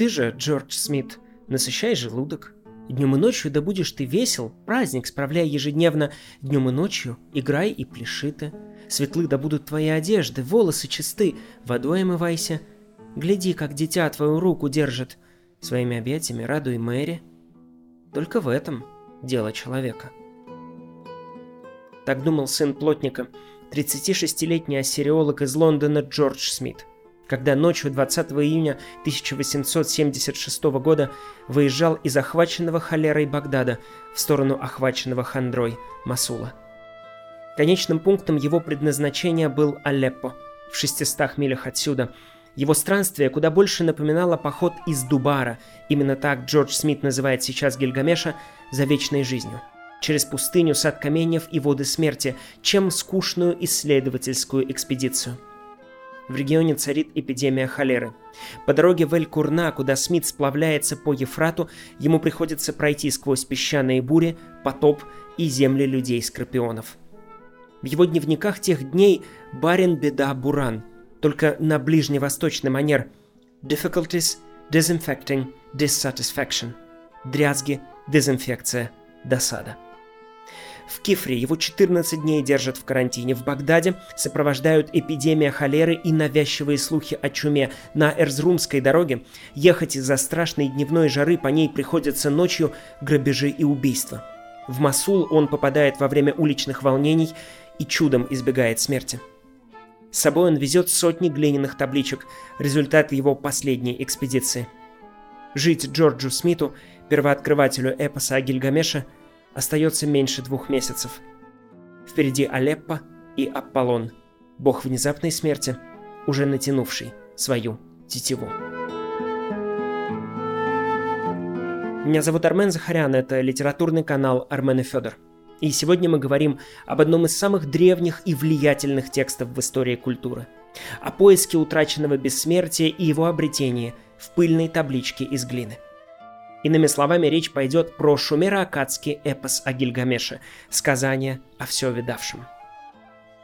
Ты же, Джордж Смит, насыщай желудок. Днем и ночью да будешь ты весел, праздник справляй ежедневно. Днем и ночью играй и пляши ты. Светлы да будут твои одежды, волосы чисты, водой омывайся. Гляди, как дитя твою руку держит. Своими объятиями радуй Мэри. Только в этом дело человека. Так думал сын плотника, 36-летний ассириолог из Лондона Джордж Смит когда ночью 20 июня 1876 года выезжал из охваченного холерой Багдада в сторону охваченного хандрой Масула. Конечным пунктом его предназначения был Алеппо, в 600 милях отсюда. Его странствие куда больше напоминало поход из Дубара, именно так Джордж Смит называет сейчас Гильгамеша, за вечной жизнью через пустыню, сад каменьев и воды смерти, чем скучную исследовательскую экспедицию – в регионе царит эпидемия холеры. По дороге в Эль-Курна, куда Смит сплавляется по Ефрату, ему приходится пройти сквозь песчаные бури, потоп и земли людей-скорпионов. В его дневниках тех дней барин беда буран, только на ближневосточный манер difficulties, disinfecting, dissatisfaction, дрязги, дезинфекция, досада. В Кифре его 14 дней держат в карантине. В Багдаде сопровождают эпидемия холеры и навязчивые слухи о чуме. На Эрзрумской дороге ехать из-за страшной дневной жары по ней приходится ночью грабежи и убийства. В Масул он попадает во время уличных волнений и чудом избегает смерти. С собой он везет сотни глиняных табличек, результат его последней экспедиции. Жить Джорджу Смиту, первооткрывателю эпоса о Гильгамеше – Остается меньше двух месяцев. Впереди Алеппо и Аполлон, бог внезапной смерти, уже натянувший свою тетиву. Меня зовут Армен Захарян, это литературный канал Армен и Федор. И сегодня мы говорим об одном из самых древних и влиятельных текстов в истории культуры. О поиске утраченного бессмертия и его обретении в пыльной табличке из глины – Иными словами, речь пойдет про шумеро-акадский эпос о Гильгамеше, сказание о все видавшем.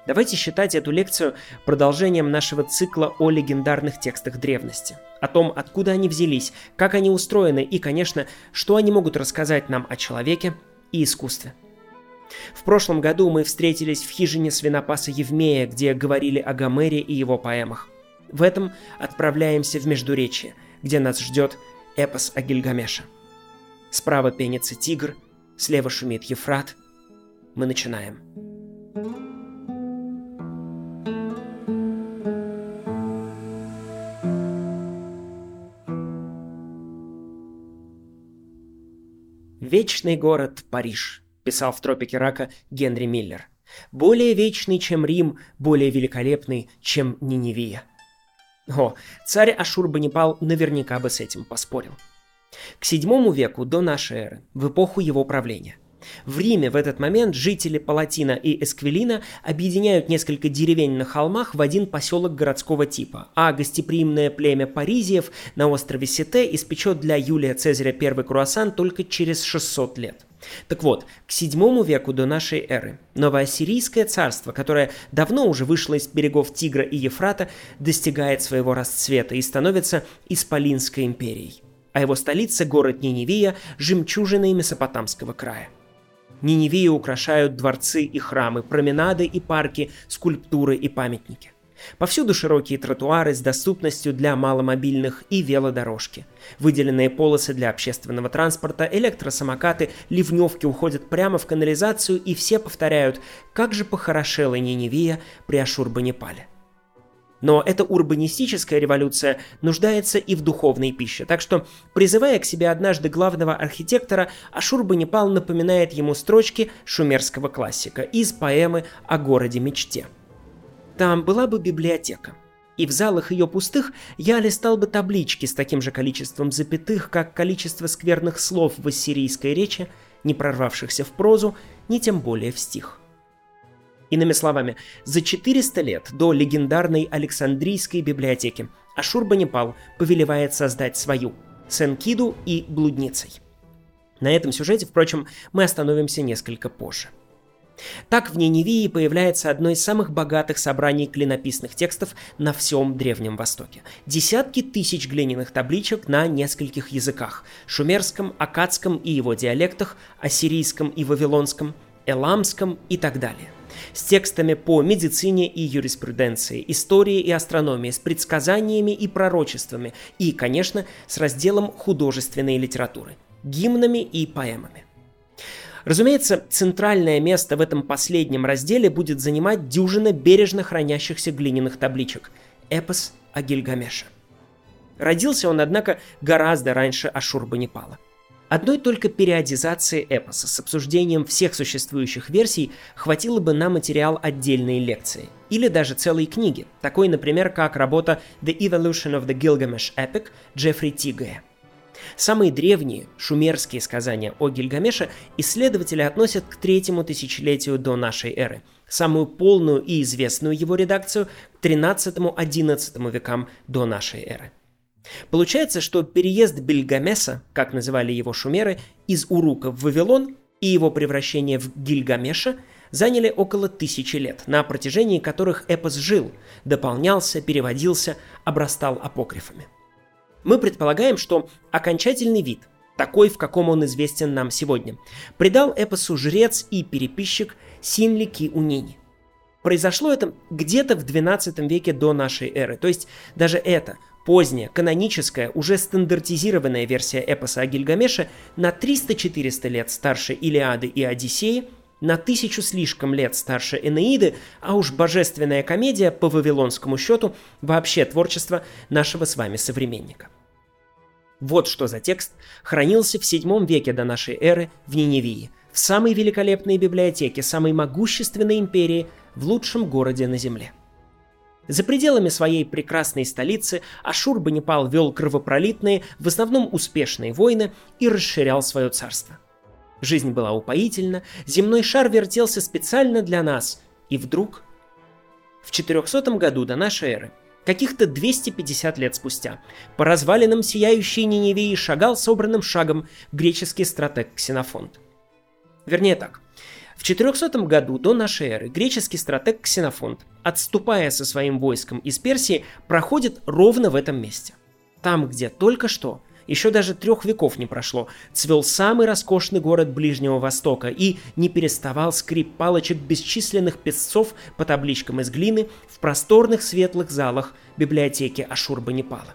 Давайте считать эту лекцию продолжением нашего цикла о легендарных текстах древности, о том, откуда они взялись, как они устроены и, конечно, что они могут рассказать нам о человеке и искусстве. В прошлом году мы встретились в хижине свинопаса Евмея, где говорили о Гомере и его поэмах. В этом отправляемся в Междуречье, где нас ждет эпос о Гильгамеше. Справа пенится тигр, слева шумит Ефрат. Мы начинаем. «Вечный город Париж», — писал в «Тропике рака» Генри Миллер. «Более вечный, чем Рим, более великолепный, чем Ниневия». О, царь Ашурбанипал наверняка бы с этим поспорил. К VII веку до нашей эры, в эпоху его правления. В Риме в этот момент жители Палатина и Эсквилина объединяют несколько деревень на холмах в один поселок городского типа, а гостеприимное племя Паризиев на острове Сите испечет для Юлия Цезаря первый круассан только через 600 лет. Так вот, к VII веку до нашей эры новоассирийское царство, которое давно уже вышло из берегов Тигра и Ефрата, достигает своего расцвета и становится Исполинской империей. А его столица, город Ниневия, жемчужиной Месопотамского края. Ниневию украшают дворцы и храмы, променады и парки, скульптуры и памятники. Повсюду широкие тротуары с доступностью для маломобильных и велодорожки. Выделенные полосы для общественного транспорта, электросамокаты, ливневки уходят прямо в канализацию и все повторяют, как же похорошела Ниневия при Ашурбанипале. Но эта урбанистическая революция нуждается и в духовной пище, так что, призывая к себе однажды главного архитектора, Ашурбанипал напоминает ему строчки шумерского классика из поэмы о городе-мечте – там была бы библиотека. И в залах ее пустых я листал бы таблички с таким же количеством запятых, как количество скверных слов в ассирийской речи, не прорвавшихся в прозу, ни тем более в стих. Иными словами, за 400 лет до легендарной Александрийской библиотеки Ашурбанипал повелевает создать свою – с Энкиду и блудницей. На этом сюжете, впрочем, мы остановимся несколько позже – Так в Ниневии появляется одно из самых богатых собраний клинописных текстов на всем Древнем Востоке. Десятки тысяч глиняных табличек на нескольких языках – шумерском, акадском и его диалектах, ассирийском и вавилонском, эламском и так далее с текстами по медицине и юриспруденции, истории и астрономии, с предсказаниями и пророчествами и, конечно, с разделом художественной литературы, гимнами и поэмами. Разумеется, центральное место в этом последнем разделе будет занимать дюжина бережно хранящихся глиняных табличек – эпос о Гильгамеше. Родился он, однако, гораздо раньше Ашурбанипала. Одной только периодизации эпоса с обсуждением всех существующих версий хватило бы на материал отдельной лекции, или даже целой книги, такой, например, как работа The Evolution of the Gilgamesh Epic Джеффри Тигея. Самые древние шумерские сказания о Гильгамеше исследователи относят к третьему тысячелетию до нашей эры, самую полную и известную его редакцию к 13-11 векам до нашей эры. Получается, что переезд Бельгамеса, как называли его шумеры, из Урука в Вавилон и его превращение в Гильгамеша заняли около тысячи лет, на протяжении которых эпос жил, дополнялся, переводился, обрастал апокрифами. Мы предполагаем, что окончательный вид, такой, в каком он известен нам сегодня, придал эпосу жрец и переписчик Синли Ки Унини. Произошло это где-то в 12 веке до нашей эры, то есть даже это, поздняя, каноническая, уже стандартизированная версия эпоса о Гильгамеше на 300-400 лет старше Илиады и Одиссеи, на тысячу слишком лет старше Энеиды, а уж божественная комедия по вавилонскому счету вообще творчество нашего с вами современника. Вот что за текст хранился в VII веке до нашей эры в Ниневии, в самой великолепной библиотеке самой могущественной империи в лучшем городе на Земле. За пределами своей прекрасной столицы Ашурбанипал вел кровопролитные, в основном успешные войны и расширял свое царство. Жизнь была упоительна, земной шар вертелся специально для нас, и вдруг... В 400 году до нашей эры Каких-то 250 лет спустя по развалинам сияющей Ниневии шагал собранным шагом греческий стратег Ксенофонт. Вернее так, в 400 году до нашей эры греческий стратег Ксенофонт, отступая со своим войском из Персии, проходит ровно в этом месте. Там, где только что еще даже трех веков не прошло, цвел самый роскошный город Ближнего Востока и не переставал скрип палочек бесчисленных песцов по табличкам из глины в просторных светлых залах библиотеки Ашурбанипала.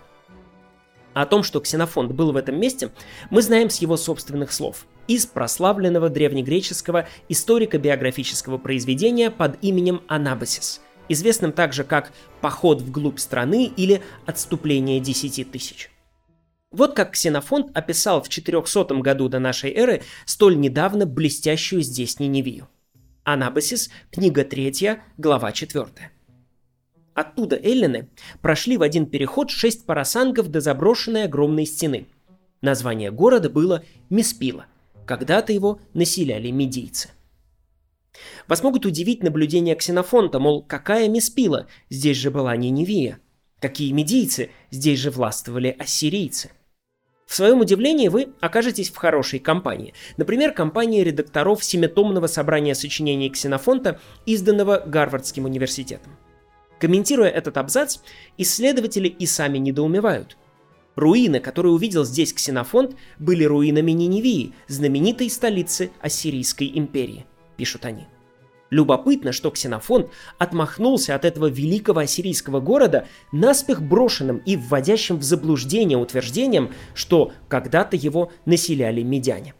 О том, что Ксенофонт был в этом месте, мы знаем с его собственных слов, из прославленного древнегреческого историко-биографического произведения под именем Анабасис, известным также как «Поход вглубь страны» или «Отступление десяти тысяч». Вот как Ксенофонт описал в 400 году до нашей эры столь недавно блестящую здесь Ниневию. Анабасис, книга 3, глава 4. Оттуда эллины прошли в один переход шесть парасангов до заброшенной огромной стены. Название города было Миспила. Когда-то его населяли медийцы. Вас могут удивить наблюдения Ксенофонта, мол, какая Миспила, здесь же была Ниневия. Какие медийцы, здесь же властвовали ассирийцы – в своем удивлении вы окажетесь в хорошей компании. Например, компании редакторов семитомного собрания сочинений Ксенофонта, изданного Гарвардским университетом. Комментируя этот абзац, исследователи и сами недоумевают. Руины, которые увидел здесь Ксенофонт, были руинами Ниневии, знаменитой столицы Ассирийской империи, пишут они. Любопытно, что Ксенофонт отмахнулся от этого великого ассирийского города наспех брошенным и вводящим в заблуждение утверждением, что когда-то его населяли медяне.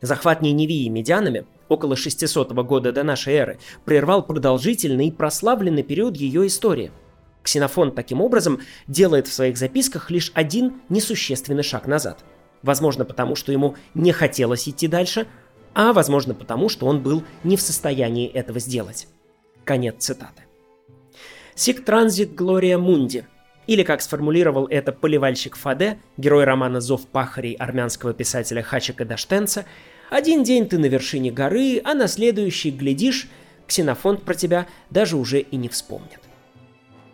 Захват Ниневии медянами около 600 года до нашей эры прервал продолжительный и прославленный период ее истории. Ксенофонт таким образом делает в своих записках лишь один несущественный шаг назад. Возможно, потому что ему не хотелось идти дальше – а возможно потому, что он был не в состоянии этого сделать. Конец цитаты. Сик транзит Глория Мунди, или как сформулировал это поливальщик Фаде, герой романа «Зов пахарей» армянского писателя Хачика Даштенца, «Один день ты на вершине горы, а на следующий, глядишь, ксенофонт про тебя даже уже и не вспомнит».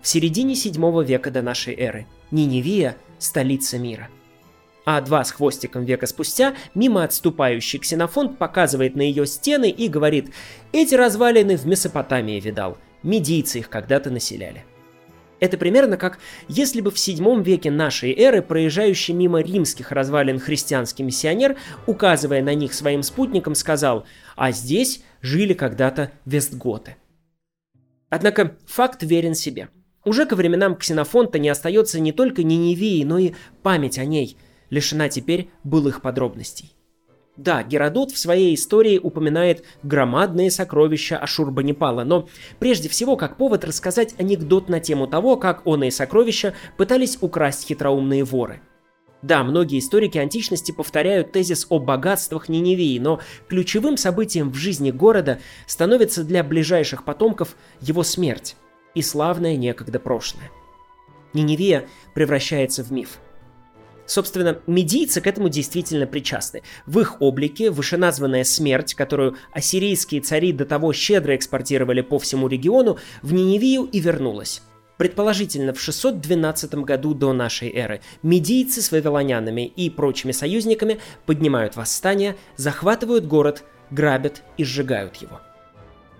В середине 7 века до нашей эры Ниневия – столица мира – А два с хвостиком века спустя мимо отступающий ксенофонт показывает на ее стены и говорит «Эти развалины в Месопотамии видал, медийцы их когда-то населяли». Это примерно как если бы в VII веке нашей эры проезжающий мимо римских развалин христианский миссионер, указывая на них своим спутникам, сказал «А здесь жили когда-то вестготы». Однако факт верен себе. Уже ко временам Ксенофонта не остается не только Ниневии, но и память о ней, лишена теперь былых подробностей. Да, Геродот в своей истории упоминает громадные сокровища Ашурбанипала, но прежде всего как повод рассказать анекдот на тему того, как оные сокровища пытались украсть хитроумные воры. Да, многие историки античности повторяют тезис о богатствах Ниневии, но ключевым событием в жизни города становится для ближайших потомков его смерть и славное некогда прошлое. Ниневия превращается в миф – Собственно, медийцы к этому действительно причастны. В их облике вышеназванная смерть, которую ассирийские цари до того щедро экспортировали по всему региону, в Ниневию и вернулась. Предположительно, в 612 году до нашей эры медийцы с вавилонянами и прочими союзниками поднимают восстание, захватывают город, грабят и сжигают его.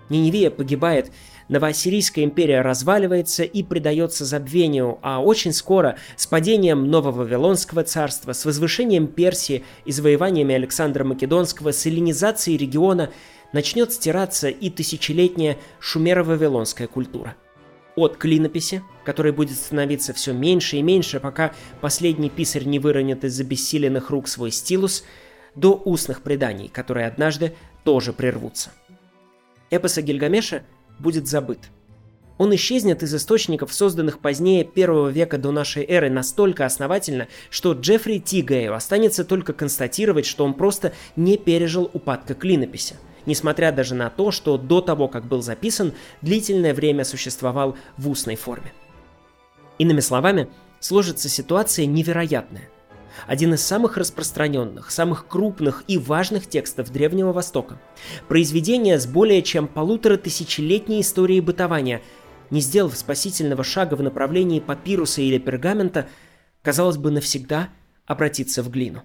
Ниневия погибает Новоассирийская империя разваливается и предается забвению, а очень скоро с падением Нового Вавилонского царства, с возвышением Персии и завоеваниями Александра Македонского, с эллинизацией региона начнет стираться и тысячелетняя шумеро-вавилонская культура. От клинописи, которой будет становиться все меньше и меньше, пока последний писарь не выронит из обессиленных рук свой стилус, до устных преданий, которые однажды тоже прервутся. Эпос о Гильгамеше будет забыт. Он исчезнет из источников, созданных позднее первого века до нашей эры, настолько основательно, что Джеффри Тигею останется только констатировать, что он просто не пережил упадка клинописи, несмотря даже на то, что до того, как был записан, длительное время существовал в устной форме. Иными словами, сложится ситуация невероятная – один из самых распространенных, самых крупных и важных текстов Древнего Востока. Произведение с более чем полутора тысячелетней историей бытования, не сделав спасительного шага в направлении папируса или пергамента, казалось бы, навсегда обратиться в глину.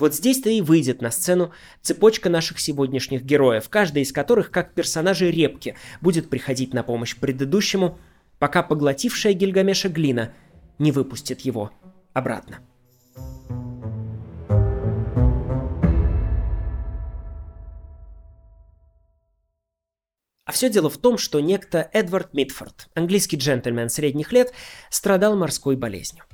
Вот здесь-то и выйдет на сцену цепочка наших сегодняшних героев, каждый из которых, как персонажи репки, будет приходить на помощь предыдущему, пока поглотившая Гильгамеша глина не выпустит его обратно. А все дело в том, что некто Эдвард Митфорд, английский джентльмен средних лет, страдал морской болезнью.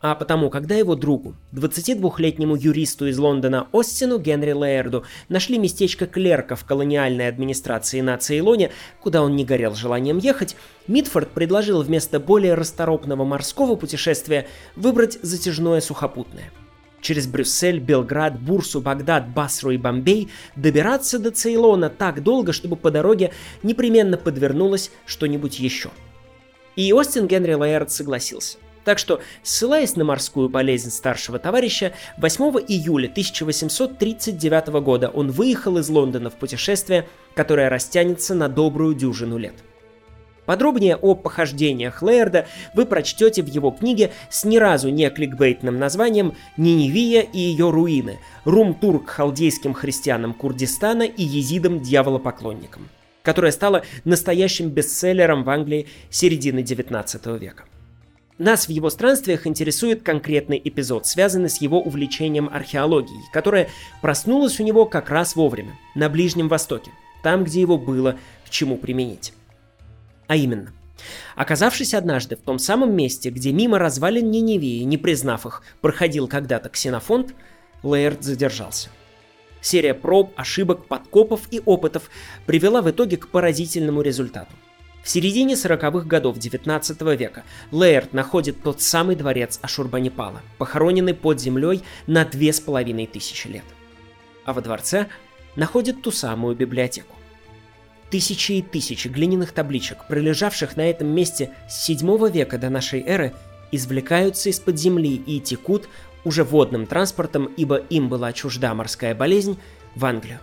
А потому, когда его другу, 22-летнему юристу из Лондона Остину Генри Лейерду, нашли местечко клерка в колониальной администрации на Цейлоне, куда он не горел желанием ехать, Митфорд предложил вместо более расторопного морского путешествия выбрать затяжное сухопутное – через Брюссель, Белград, Бурсу, Багдад, Басру и Бомбей добираться до Цейлона так долго, чтобы по дороге непременно подвернулось что-нибудь еще. И Остин Генри Лаэрт согласился. Так что, ссылаясь на морскую болезнь старшего товарища, 8 июля 1839 года он выехал из Лондона в путешествие, которое растянется на добрую дюжину лет. Подробнее о похождениях Лейерда вы прочтете в его книге с ни разу не кликбейтным названием «Ниневия и ее руины. Рум-тур к халдейским христианам Курдистана и езидам-дьяволопоклонникам», которая стала настоящим бестселлером в Англии середины 19 века. Нас в его странствиях интересует конкретный эпизод, связанный с его увлечением археологией, которое проснулось у него как раз вовремя, на Ближнем Востоке, там, где его было к чему применить. А именно, Оказавшись однажды в том самом месте, где мимо развалин Ниневии, не признав их, проходил когда-то ксенофонт, Лейерд задержался. Серия проб, ошибок, подкопов и опытов привела в итоге к поразительному результату. В середине 40-х годов 19 века Лейерд находит тот самый дворец Ашурбанипала, похороненный под землей на две с половиной тысячи лет. А во дворце находит ту самую библиотеку. Тысячи и тысячи глиняных табличек, пролежавших на этом месте с 7 века до нашей эры, извлекаются из-под земли и текут уже водным транспортом, ибо им была чужда морская болезнь, в Англию.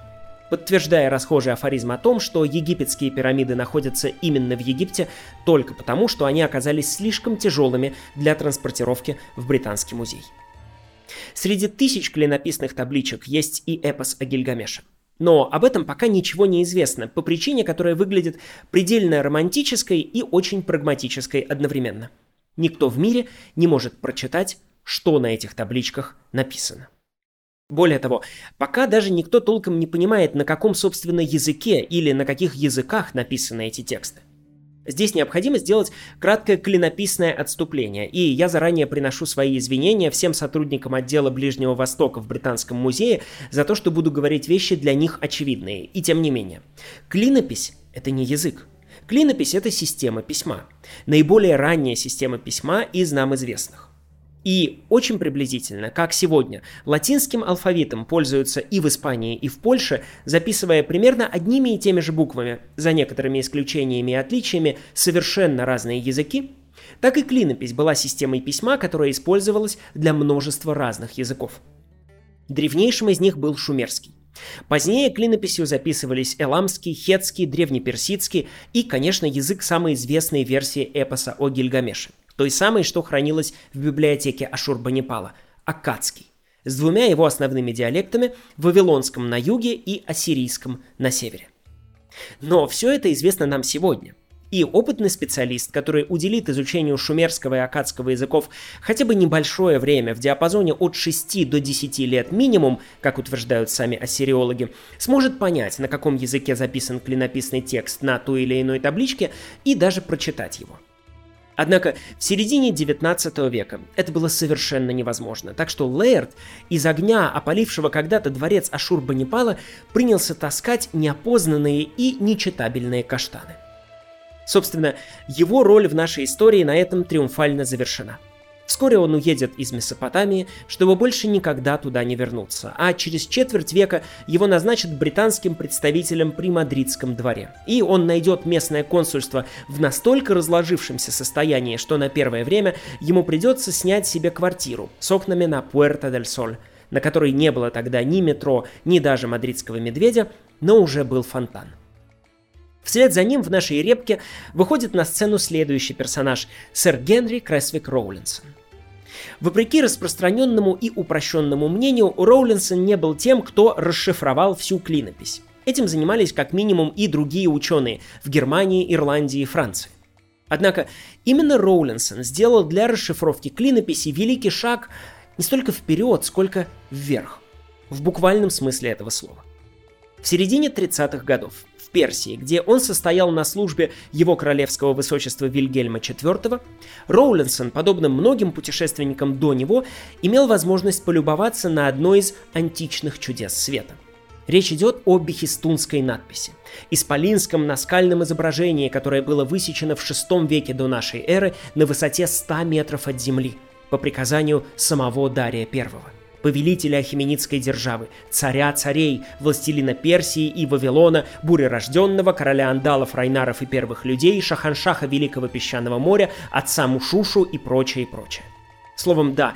Подтверждая расхожий афоризм о том, что египетские пирамиды находятся именно в Египте только потому, что они оказались слишком тяжелыми для транспортировки в Британский музей. Среди тысяч клинописных табличек есть и эпос о Гильгамеше. Но об этом пока ничего не известно, по причине, которая выглядит предельно романтической и очень прагматической одновременно. Никто в мире не может прочитать, что на этих табличках написано. Более того, пока даже никто толком не понимает, на каком, собственно, языке или на каких языках написаны эти тексты. Здесь необходимо сделать краткое клинописное отступление, и я заранее приношу свои извинения всем сотрудникам отдела Ближнего Востока в Британском музее за то, что буду говорить вещи для них очевидные. И тем не менее, клинопись — это не язык. Клинопись — это система письма. Наиболее ранняя система письма из нам известных. И очень приблизительно, как сегодня, латинским алфавитом пользуются и в Испании, и в Польше, записывая примерно одними и теми же буквами, за некоторыми исключениями и отличиями, совершенно разные языки, так и клинопись была системой письма, которая использовалась для множества разных языков. Древнейшим из них был шумерский. Позднее клинописью записывались эламский, хетский, древнеперсидский и, конечно, язык самой известной версии эпоса о Гильгамеше – той самой, что хранилась в библиотеке Ашурбанипала, аккадский, с двумя его основными диалектами – вавилонском на юге и ассирийском на севере. Но все это известно нам сегодня. И опытный специалист, который уделит изучению шумерского и акадского языков хотя бы небольшое время в диапазоне от 6 до 10 лет минимум, как утверждают сами ассириологи, сможет понять, на каком языке записан клинописный текст на той или иной табличке и даже прочитать его. Однако в середине 19 века это было совершенно невозможно, так что Лейерд из огня, опалившего когда-то дворец Ашурбанипала, принялся таскать неопознанные и нечитабельные каштаны. Собственно, его роль в нашей истории на этом триумфально завершена – Вскоре он уедет из Месопотамии, чтобы больше никогда туда не вернуться, а через четверть века его назначат британским представителем при Мадридском дворе. И он найдет местное консульство в настолько разложившемся состоянии, что на первое время ему придется снять себе квартиру с окнами на Пуэрто-дель-Соль, на которой не было тогда ни метро, ни даже мадридского медведя, но уже был фонтан. Вслед за ним в нашей репке выходит на сцену следующий персонаж – сэр Генри Кресвик Роулинсон. Вопреки распространенному и упрощенному мнению, Роулинсон не был тем, кто расшифровал всю клинопись. Этим занимались как минимум и другие ученые в Германии, Ирландии и Франции. Однако именно Роулинсон сделал для расшифровки клинописи великий шаг не столько вперед, сколько вверх, в буквальном смысле этого слова. В середине 30-х годов Персии, где он состоял на службе его королевского высочества Вильгельма IV, Роулинсон, подобно многим путешественникам до него, имел возможность полюбоваться на одно из античных чудес света. Речь идет о бехистунской надписи, исполинском наскальном изображении, которое было высечено в VI веке до нашей эры на высоте 100 метров от земли по приказанию самого Дария I повелителя Ахименидской державы, царя царей, властелина Персии и Вавилона, бурерожденного, короля андалов, райнаров и первых людей, шаханшаха Великого Песчаного моря, отца Мушушу и прочее, и прочее. Словом, да,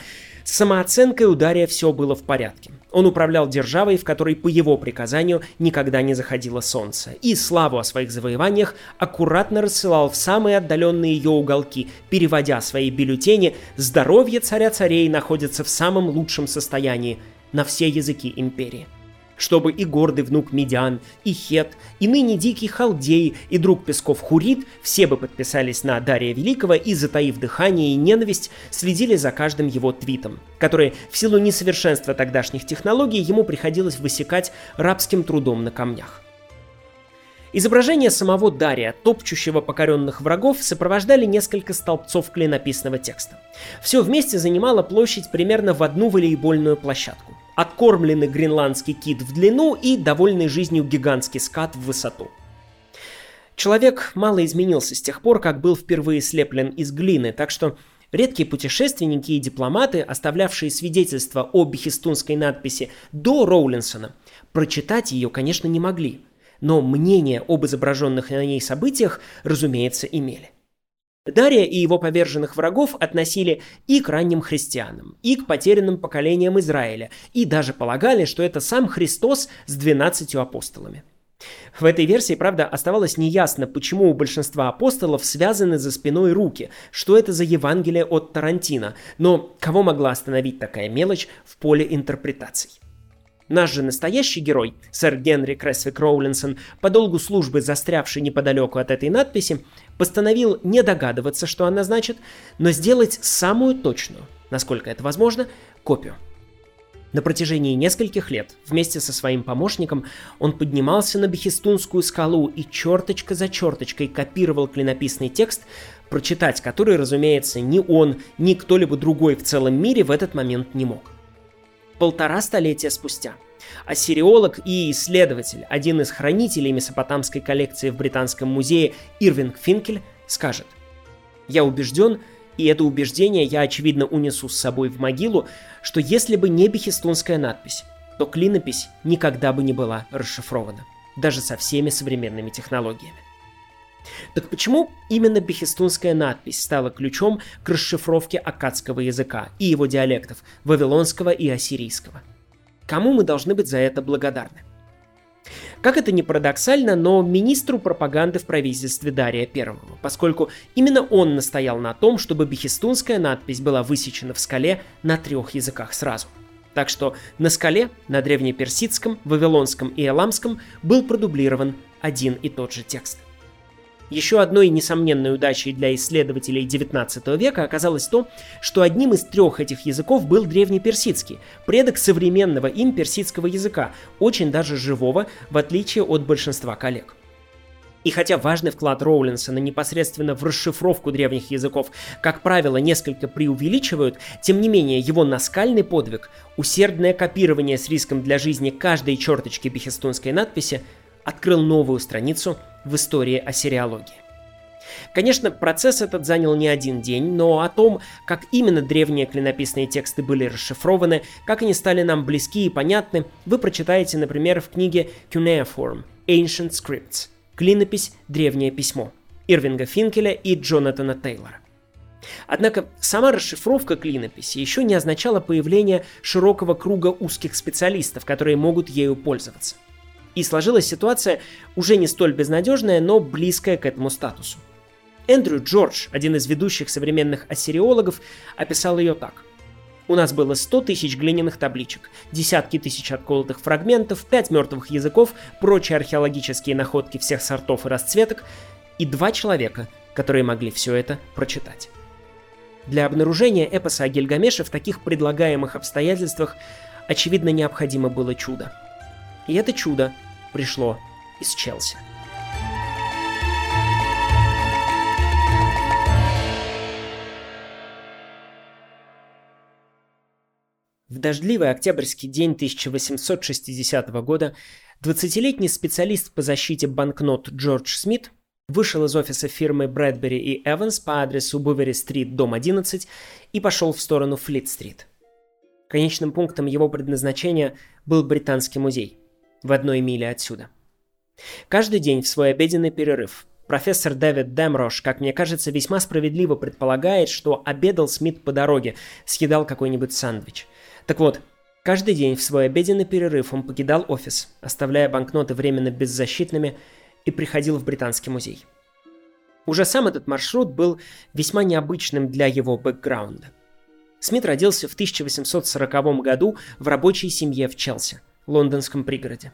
с самооценкой у Дария все было в порядке. Он управлял державой, в которой по его приказанию никогда не заходило солнце, и славу о своих завоеваниях аккуратно рассылал в самые отдаленные ее уголки, переводя свои бюллетени «Здоровье царя-царей находится в самом лучшем состоянии» на все языки империи – чтобы и гордый внук Медиан, и Хет, и ныне дикий Халдей, и друг Песков Хурит все бы подписались на Дария Великого и, затаив дыхание и ненависть, следили за каждым его твитом, который в силу несовершенства тогдашних технологий ему приходилось высекать рабским трудом на камнях. Изображение самого Дария, топчущего покоренных врагов, сопровождали несколько столбцов клинописного текста. Все вместе занимало площадь примерно в одну волейбольную площадку откормленный гренландский кит в длину и довольный жизнью гигантский скат в высоту. Человек мало изменился с тех пор, как был впервые слеплен из глины, так что редкие путешественники и дипломаты, оставлявшие свидетельство о бехистунской надписи до Роулинсона, прочитать ее, конечно, не могли, но мнение об изображенных на ней событиях, разумеется, имели. Дария и его поверженных врагов относили и к ранним христианам, и к потерянным поколениям Израиля, и даже полагали, что это сам Христос с двенадцатью апостолами. В этой версии, правда, оставалось неясно, почему у большинства апостолов связаны за спиной руки, что это за Евангелие от Тарантино, но кого могла остановить такая мелочь в поле интерпретаций? Наш же настоящий герой, сэр Генри Кресвик Роулинсон, по долгу службы застрявший неподалеку от этой надписи, постановил не догадываться, что она значит, но сделать самую точную, насколько это возможно, копию – на протяжении нескольких лет вместе со своим помощником он поднимался на Бехистунскую скалу и черточка за черточкой копировал клинописный текст, прочитать который, разумеется, ни он, ни кто-либо другой в целом мире в этот момент не мог. Полтора столетия спустя ассириолог и исследователь, один из хранителей месопотамской коллекции в Британском музее Ирвинг Финкель, скажет «Я убежден, и это убеждение я, очевидно, унесу с собой в могилу, что если бы не бехистунская надпись, то клинопись никогда бы не была расшифрована, даже со всеми современными технологиями. Так почему именно бехистунская надпись стала ключом к расшифровке акадского языка и его диалектов, вавилонского и ассирийского? Кому мы должны быть за это благодарны? Как это ни парадоксально, но министру пропаганды в правительстве Дария I, поскольку именно он настоял на том, чтобы бехистунская надпись была высечена в скале на трех языках сразу. Так что на скале, на древнеперсидском, вавилонском и эламском был продублирован один и тот же текст. Еще одной несомненной удачей для исследователей XIX века оказалось то, что одним из трех этих языков был древнеперсидский, предок современного им персидского языка, очень даже живого, в отличие от большинства коллег. И хотя важный вклад Роулинсона непосредственно в расшифровку древних языков, как правило, несколько преувеличивают, тем не менее его наскальный подвиг, усердное копирование с риском для жизни каждой черточки бехестунской надписи, открыл новую страницу в истории ассириологии. Конечно, процесс этот занял не один день, но о том, как именно древние клинописные тексты были расшифрованы, как они стали нам близки и понятны, вы прочитаете, например, в книге Cuneiform Ancient Scripts «Клинопись. Древнее письмо» Ирвинга Финкеля и Джонатана Тейлора. Однако сама расшифровка клинописи еще не означала появление широкого круга узких специалистов, которые могут ею пользоваться – и сложилась ситуация уже не столь безнадежная, но близкая к этому статусу. Эндрю Джордж, один из ведущих современных ассириологов, описал ее так. У нас было 100 тысяч глиняных табличек, десятки тысяч отколотых фрагментов, пять мертвых языков, прочие археологические находки всех сортов и расцветок, и два человека, которые могли все это прочитать. Для обнаружения эпоса о Гильгамеше в таких предлагаемых обстоятельствах очевидно необходимо было чудо – и это чудо пришло из Челси. В дождливый октябрьский день 1860 года 20-летний специалист по защите банкнот Джордж Смит вышел из офиса фирмы Брэдбери и Эванс по адресу Бувери-стрит, дом 11, и пошел в сторону Флит-стрит. Конечным пунктом его предназначения был Британский музей в одной миле отсюда. Каждый день в свой обеденный перерыв профессор Дэвид Демрош, как мне кажется, весьма справедливо предполагает, что обедал Смит по дороге, съедал какой-нибудь сэндвич. Так вот, каждый день в свой обеденный перерыв он покидал офис, оставляя банкноты временно беззащитными, и приходил в Британский музей. Уже сам этот маршрут был весьма необычным для его бэкграунда. Смит родился в 1840 году в рабочей семье в Челси – лондонском пригороде.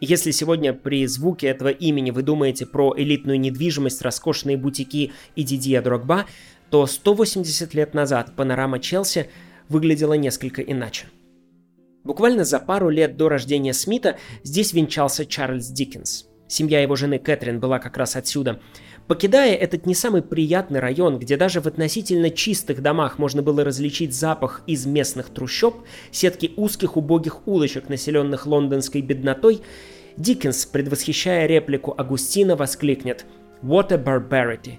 Если сегодня при звуке этого имени вы думаете про элитную недвижимость, роскошные бутики и Дидье Дрогба, то 180 лет назад панорама Челси выглядела несколько иначе. Буквально за пару лет до рождения Смита здесь венчался Чарльз Диккенс. Семья его жены Кэтрин была как раз отсюда – Покидая этот не самый приятный район, где даже в относительно чистых домах можно было различить запах из местных трущоб, сетки узких убогих улочек, населенных лондонской беднотой, Диккенс, предвосхищая реплику Агустина, воскликнет «What a barbarity!»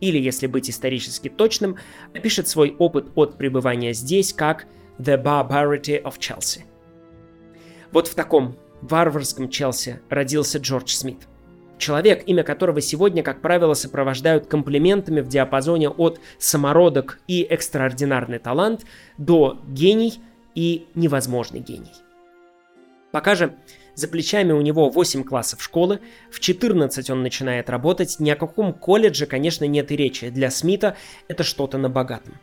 Или, если быть исторически точным, опишет свой опыт от пребывания здесь как «The barbarity of Chelsea». Вот в таком варварском Челси родился Джордж Смит – Человек, имя которого сегодня, как правило, сопровождают комплиментами в диапазоне от самородок и экстраординарный талант до гений и невозможный гений. Пока же За плечами у него 8 классов школы, в 14 он начинает работать, ни о каком колледже, конечно, нет и речи. Для Смита это что-то на богатом.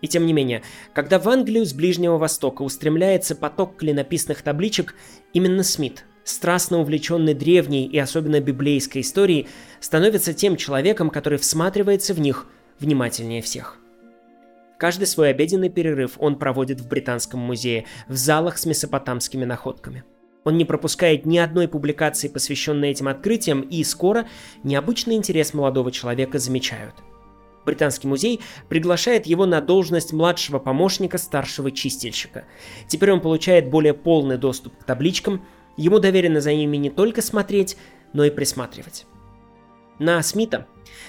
И тем не менее, когда в Англию с Ближнего Востока устремляется поток клинописных табличек, именно Смит, страстно увлеченный древней и особенно библейской историей, становится тем человеком, который всматривается в них внимательнее всех. Каждый свой обеденный перерыв он проводит в Британском музее, в залах с месопотамскими находками. Он не пропускает ни одной публикации, посвященной этим открытиям, и скоро необычный интерес молодого человека замечают – Британский музей приглашает его на должность младшего помощника старшего чистильщика. Теперь он получает более полный доступ к табличкам, ему доверено за ними не только смотреть, но и присматривать. На Смита,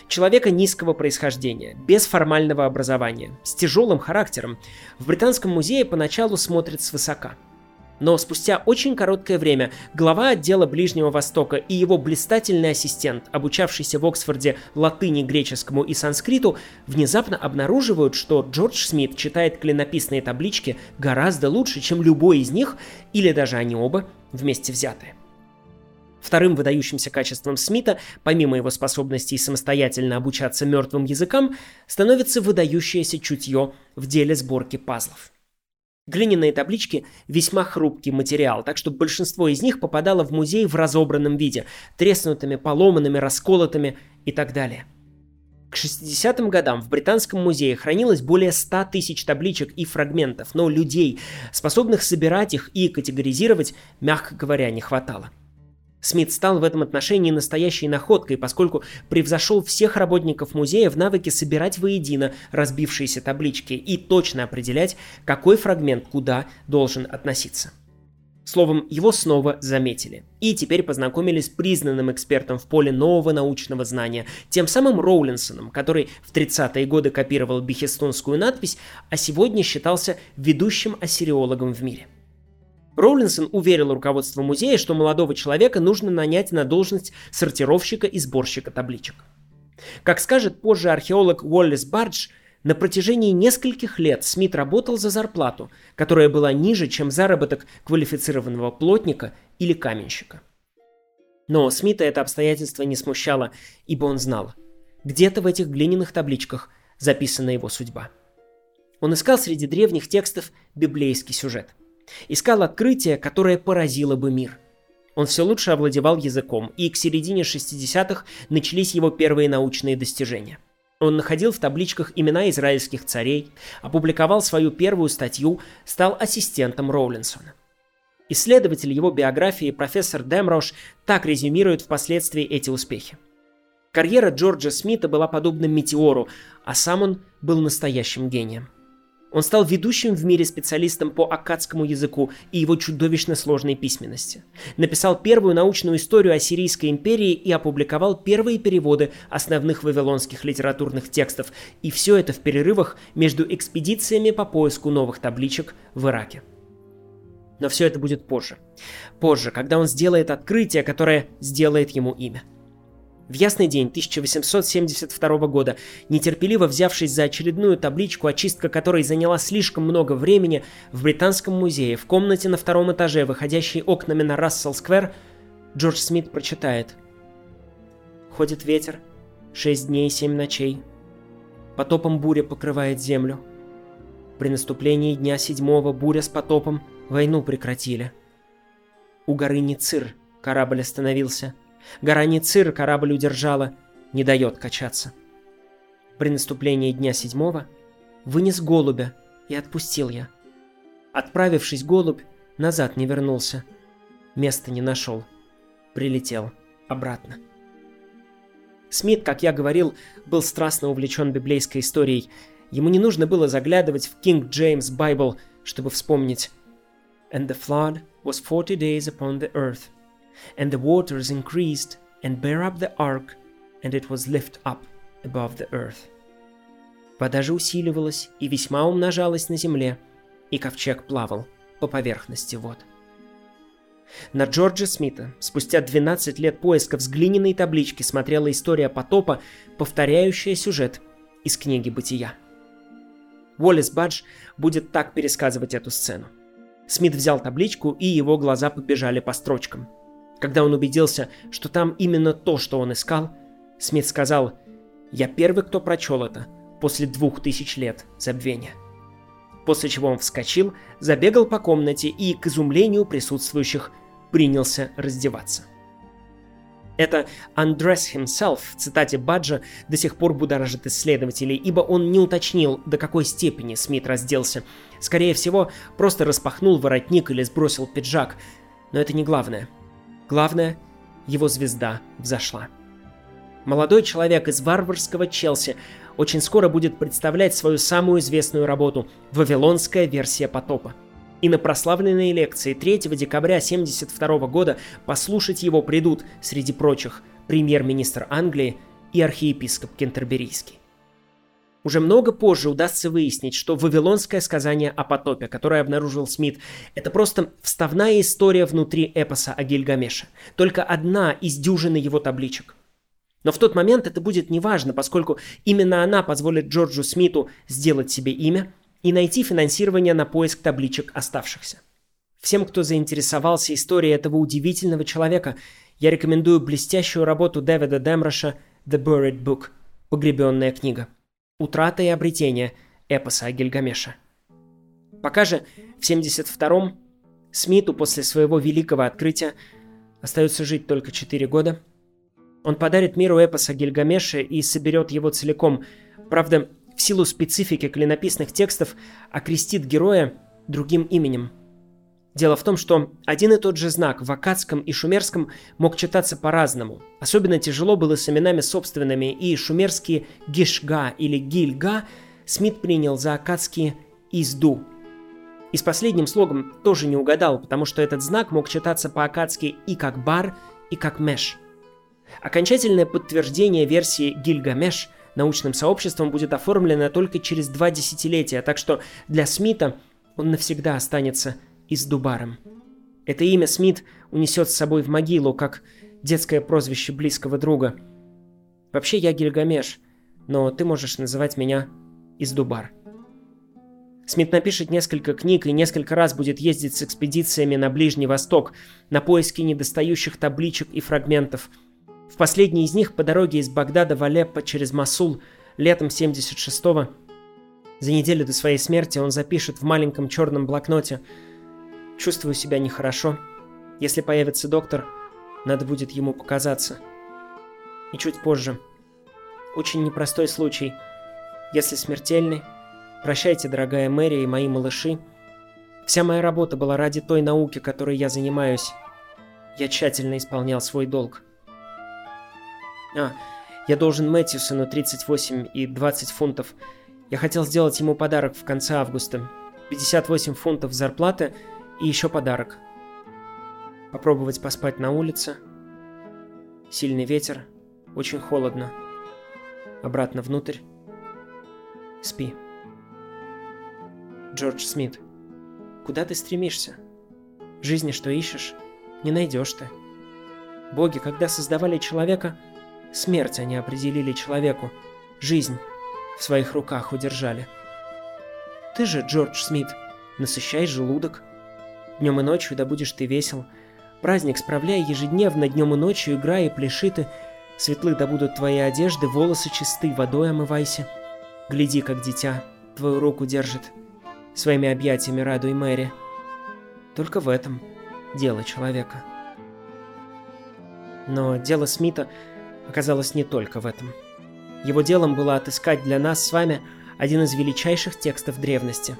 человека низкого происхождения, без формального образования, с тяжелым характером, в Британском музее поначалу смотрят свысока – но спустя очень короткое время глава отдела Ближнего Востока и его блистательный ассистент, обучавшийся в Оксфорде латыни, греческому и санскриту, внезапно обнаруживают, что Джордж Смит читает клинописные таблички гораздо лучше, чем любой из них, или даже они оба вместе взятые. Вторым выдающимся качеством Смита, помимо его способностей самостоятельно обучаться мертвым языкам, становится выдающееся чутье в деле сборки пазлов. Глиняные таблички – весьма хрупкий материал, так что большинство из них попадало в музей в разобранном виде, треснутыми, поломанными, расколотыми и так далее. К 60-м годам в Британском музее хранилось более 100 тысяч табличек и фрагментов, но людей, способных собирать их и категоризировать, мягко говоря, не хватало. Смит стал в этом отношении настоящей находкой, поскольку превзошел всех работников музея в навыке собирать воедино разбившиеся таблички и точно определять, какой фрагмент куда должен относиться. Словом, его снова заметили. И теперь познакомились с признанным экспертом в поле нового научного знания, тем самым Роулинсоном, который в 30-е годы копировал бехестунскую надпись, а сегодня считался ведущим ассириологом в мире – Роулинсон уверил руководство музея, что молодого человека нужно нанять на должность сортировщика и сборщика табличек. Как скажет позже археолог Уоллес Бардж, на протяжении нескольких лет Смит работал за зарплату, которая была ниже, чем заработок квалифицированного плотника или каменщика. Но Смита это обстоятельство не смущало, ибо он знал, где-то в этих глиняных табличках записана его судьба. Он искал среди древних текстов библейский сюжет. Искал открытие, которое поразило бы мир. Он все лучше овладевал языком, и к середине 60-х начались его первые научные достижения. Он находил в табличках имена израильских царей, опубликовал свою первую статью, стал ассистентом Роулинсона. Исследователь его биографии профессор Демрош так резюмирует впоследствии эти успехи. Карьера Джорджа Смита была подобна метеору, а сам он был настоящим гением – он стал ведущим в мире специалистом по аккадскому языку и его чудовищно сложной письменности. Написал первую научную историю о Сирийской империи и опубликовал первые переводы основных вавилонских литературных текстов, и все это в перерывах между экспедициями по поиску новых табличек в Ираке. Но все это будет позже. Позже, когда он сделает открытие, которое сделает ему имя – в ясный день 1872 года, нетерпеливо взявшись за очередную табличку, очистка которой заняла слишком много времени, в Британском музее, в комнате на втором этаже, выходящей окнами на Рассел-сквер, Джордж Смит прочитает. Ходит ветер, шесть дней и семь ночей. Потопом буря покрывает землю. При наступлении дня седьмого буря с потопом войну прекратили. У горы Ницир корабль остановился — Гора Ницир корабль удержала, не дает качаться. При наступлении дня седьмого вынес голубя и отпустил я. Отправившись голубь, назад не вернулся. Места не нашел. Прилетел обратно. Смит, как я говорил, был страстно увлечен библейской историей. Ему не нужно было заглядывать в King James Bible, чтобы вспомнить «And the flood was forty days upon the earth, and the waters increased and bare up the ark, and it was lift up above the earth. Вода же усиливалась и весьма умножалась на земле, и ковчег плавал по поверхности вод. На Джорджа Смита спустя 12 лет поисков с глиняной таблички смотрела история потопа, повторяющая сюжет из книги «Бытия». Уоллес Бадж будет так пересказывать эту сцену. Смит взял табличку, и его глаза побежали по строчкам. Когда он убедился, что там именно то, что он искал, Смит сказал «Я первый, кто прочел это после двух тысяч лет забвения». После чего он вскочил, забегал по комнате и, к изумлению присутствующих, принялся раздеваться. Это «undress himself» в цитате Баджа до сих пор будоражит исследователей, ибо он не уточнил, до какой степени Смит разделся. Скорее всего, просто распахнул воротник или сбросил пиджак. Но это не главное. Главное, его звезда взошла. Молодой человек из варварского Челси очень скоро будет представлять свою самую известную работу «Вавилонская версия потопа» и на прославленные лекции 3 декабря 1972 года послушать его придут, среди прочих, премьер-министр Англии и архиепископ Кентерберийский. Уже много позже удастся выяснить, что вавилонское сказание о потопе, которое обнаружил Смит, это просто вставная история внутри эпоса о Гильгамеше, только одна из дюжины его табличек. Но в тот момент это будет неважно, поскольку именно она позволит Джорджу Смиту сделать себе имя и найти финансирование на поиск табличек оставшихся. Всем, кто заинтересовался историей этого удивительного человека, я рекомендую блестящую работу Дэвида Демроша «The Buried Book» – «Погребенная книга». «Утрата и обретение» эпоса о Гильгамеше. Пока же в 72-м Смиту после своего великого открытия остается жить только 4 года. Он подарит миру эпос о Гильгамеше и соберет его целиком. Правда, в силу специфики клинописных текстов окрестит героя другим именем. Дело в том, что один и тот же знак в акадском и шумерском мог читаться по-разному. Особенно тяжело было с именами собственными, и шумерские Гишга или Гильга Смит принял за акадские Изду. И с последним слогом тоже не угадал, потому что этот знак мог читаться по-акадски и как бар, и как меш. Окончательное подтверждение версии Гильгамеш – научным сообществом будет оформлена только через два десятилетия, так что для Смита он навсегда останется Издубаром. Это имя Смит унесет с собой в могилу, как детское прозвище близкого друга. Вообще я Гильгамеш, но ты можешь называть меня Издубар. Смит напишет несколько книг и несколько раз будет ездить с экспедициями на Ближний Восток на поиски недостающих табличек и фрагментов – в последней из них по дороге из Багдада в Алеппо через Масул летом 76-го. За неделю до своей смерти он запишет в маленьком черном блокноте «Чувствую себя нехорошо. Если появится доктор, надо будет ему показаться». И чуть позже. Очень непростой случай. Если смертельный, прощайте, дорогая Мэри и мои малыши. Вся моя работа была ради той науки, которой я занимаюсь. Я тщательно исполнял свой долг. А, я должен Мэтьюсону 38 и 20 фунтов. Я хотел сделать ему подарок в конце августа. 58 фунтов зарплаты и еще подарок. Попробовать поспать на улице. Сильный ветер. Очень холодно. Обратно внутрь. Спи. Джордж Смит. Куда ты стремишься? Жизни что ищешь, не найдешь ты. Боги, когда создавали человека, Смерть они определили человеку, жизнь в своих руках удержали. Ты же, Джордж Смит, насыщай желудок. Днем и ночью да будешь ты весел. Праздник справляй ежедневно, днем и ночью играй и пляши ты. Светлы да будут твои одежды, волосы чисты, водой омывайся. Гляди, как дитя твою руку держит. Своими объятиями радуй Мэри. Только в этом дело человека. Но дело Смита оказалось не только в этом. Его делом было отыскать для нас с вами один из величайших текстов древности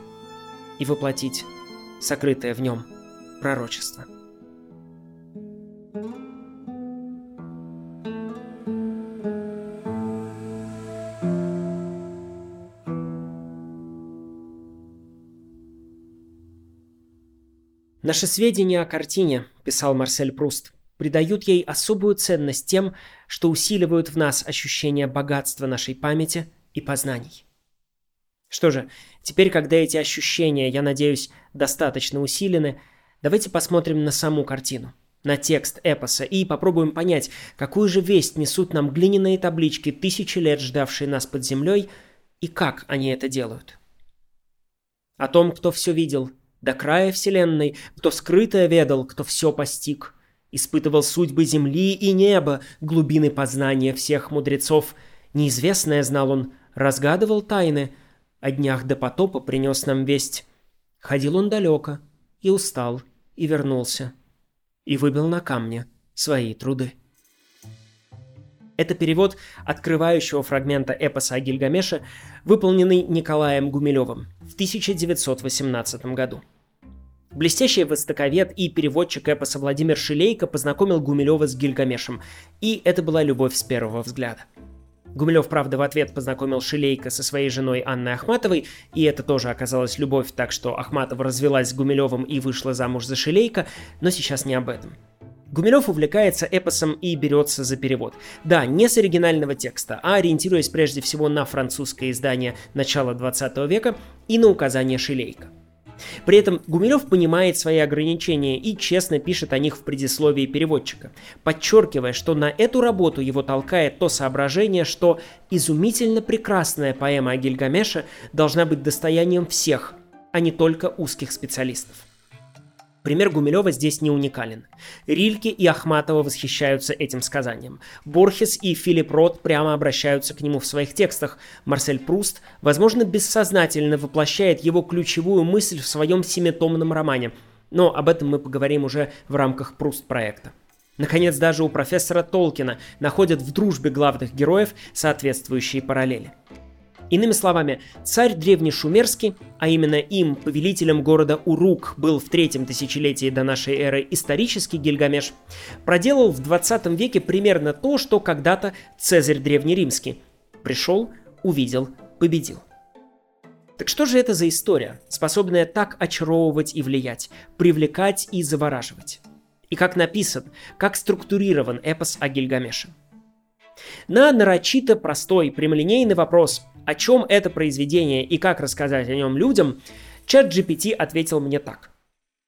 и воплотить сокрытое в нем пророчество. Наши сведения о картине, писал Марсель Пруст, придают ей особую ценность тем, что усиливают в нас ощущение богатства нашей памяти и познаний. Что же, теперь, когда эти ощущения, я надеюсь, достаточно усилены, давайте посмотрим на саму картину, на текст эпоса и попробуем понять, какую же весть несут нам глиняные таблички, тысячи лет ждавшие нас под землей, и как они это делают. О том, кто все видел, До края вселенной, кто скрытое ведал, кто все постиг. Испытывал судьбы земли и неба, глубины познания всех мудрецов. Неизвестное знал он, разгадывал тайны. О днях до потопа принес нам весть. Ходил он далеко, и устал, и вернулся. И выбил на камне свои труды. Это перевод открывающего фрагмента эпоса о Гильгамеше, выполненный Николаем Гумилевым в 1918 году. Блестящий востоковед и переводчик эпоса Владимир Шилейко познакомил Гумилева с Гильгамешем, и это была любовь с первого взгляда. Гумилев, правда, в ответ познакомил Шилейко со своей женой Анной Ахматовой, и это тоже оказалась любовь, так что Ахматова развелась с Гумилевым и вышла замуж за Шилейко, но сейчас не об этом. Гумилев увлекается эпосом и берется за перевод. Да, не с оригинального текста, а ориентируясь прежде всего на французское издание начала 20 века и на указания Шилейка. При этом Гумилев понимает свои ограничения и честно пишет о них в предисловии переводчика, подчеркивая, что на эту работу его толкает то соображение, что изумительно прекрасная поэма о Гильгамеше должна быть достоянием всех, а не только узких специалистов. Пример Гумилева здесь не уникален. Рильке и Ахматова восхищаются этим сказанием. Борхес и Филипп Рот прямо обращаются к нему в своих текстах. Марсель Пруст, возможно, бессознательно воплощает его ключевую мысль в своем семитомном романе. Но об этом мы поговорим уже в рамках Пруст-проекта. Наконец, даже у профессора Толкина находят в дружбе главных героев соответствующие параллели. Иными словами, царь древнешумерский, а именно им, повелителем города Урук, был в третьем тысячелетии до нашей эры исторический Гильгамеш, проделал в 20 веке примерно то, что когда-то Цезарь древнеримский. Пришел, увидел, победил. Так что же это за история, способная так очаровывать и влиять, привлекать и завораживать? И как написан, как структурирован эпос о Гильгамеше? На нарочито простой прямолинейный вопрос о чем это произведение и как рассказать о нем людям, чат GPT ответил мне так.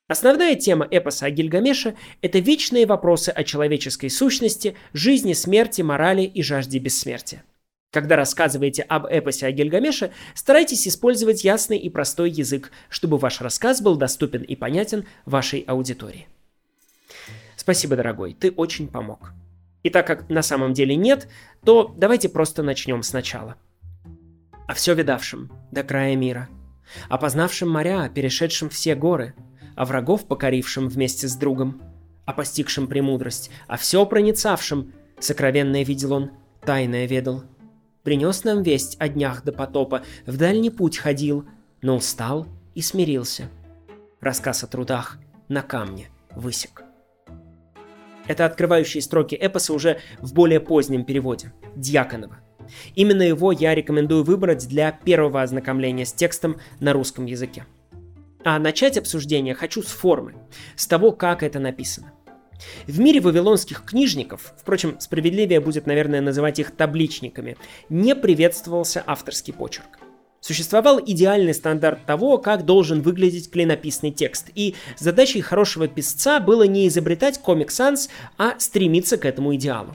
Основная тема эпоса о Гильгамеше – это вечные вопросы о человеческой сущности, жизни, смерти, морали и жажде бессмертия. Когда рассказываете об эпосе о Гильгамеше, старайтесь использовать ясный и простой язык, чтобы ваш рассказ был доступен и понятен вашей аудитории. Спасибо, дорогой, ты очень помог. И так как на самом деле нет, то давайте просто начнем сначала – о все видавшем до края мира, о познавшем моря, перешедшем все горы, о врагов покорившем вместе с другом, о постигшем премудрость, о все проницавшем, сокровенное видел он, тайное ведал. Принес нам весть о днях до потопа, в дальний путь ходил, но устал и смирился. Рассказ о трудах на камне высек. Это открывающие строки эпоса уже в более позднем переводе, Дьяконова – Именно его я рекомендую выбрать для первого ознакомления с текстом на русском языке. А начать обсуждение хочу с формы, с того, как это написано. В мире вавилонских книжников, впрочем, справедливее будет, наверное, называть их табличниками, не приветствовался авторский почерк. Существовал идеальный стандарт того, как должен выглядеть клинописный текст, и задачей хорошего писца было не изобретать комик-санс, а стремиться к этому идеалу.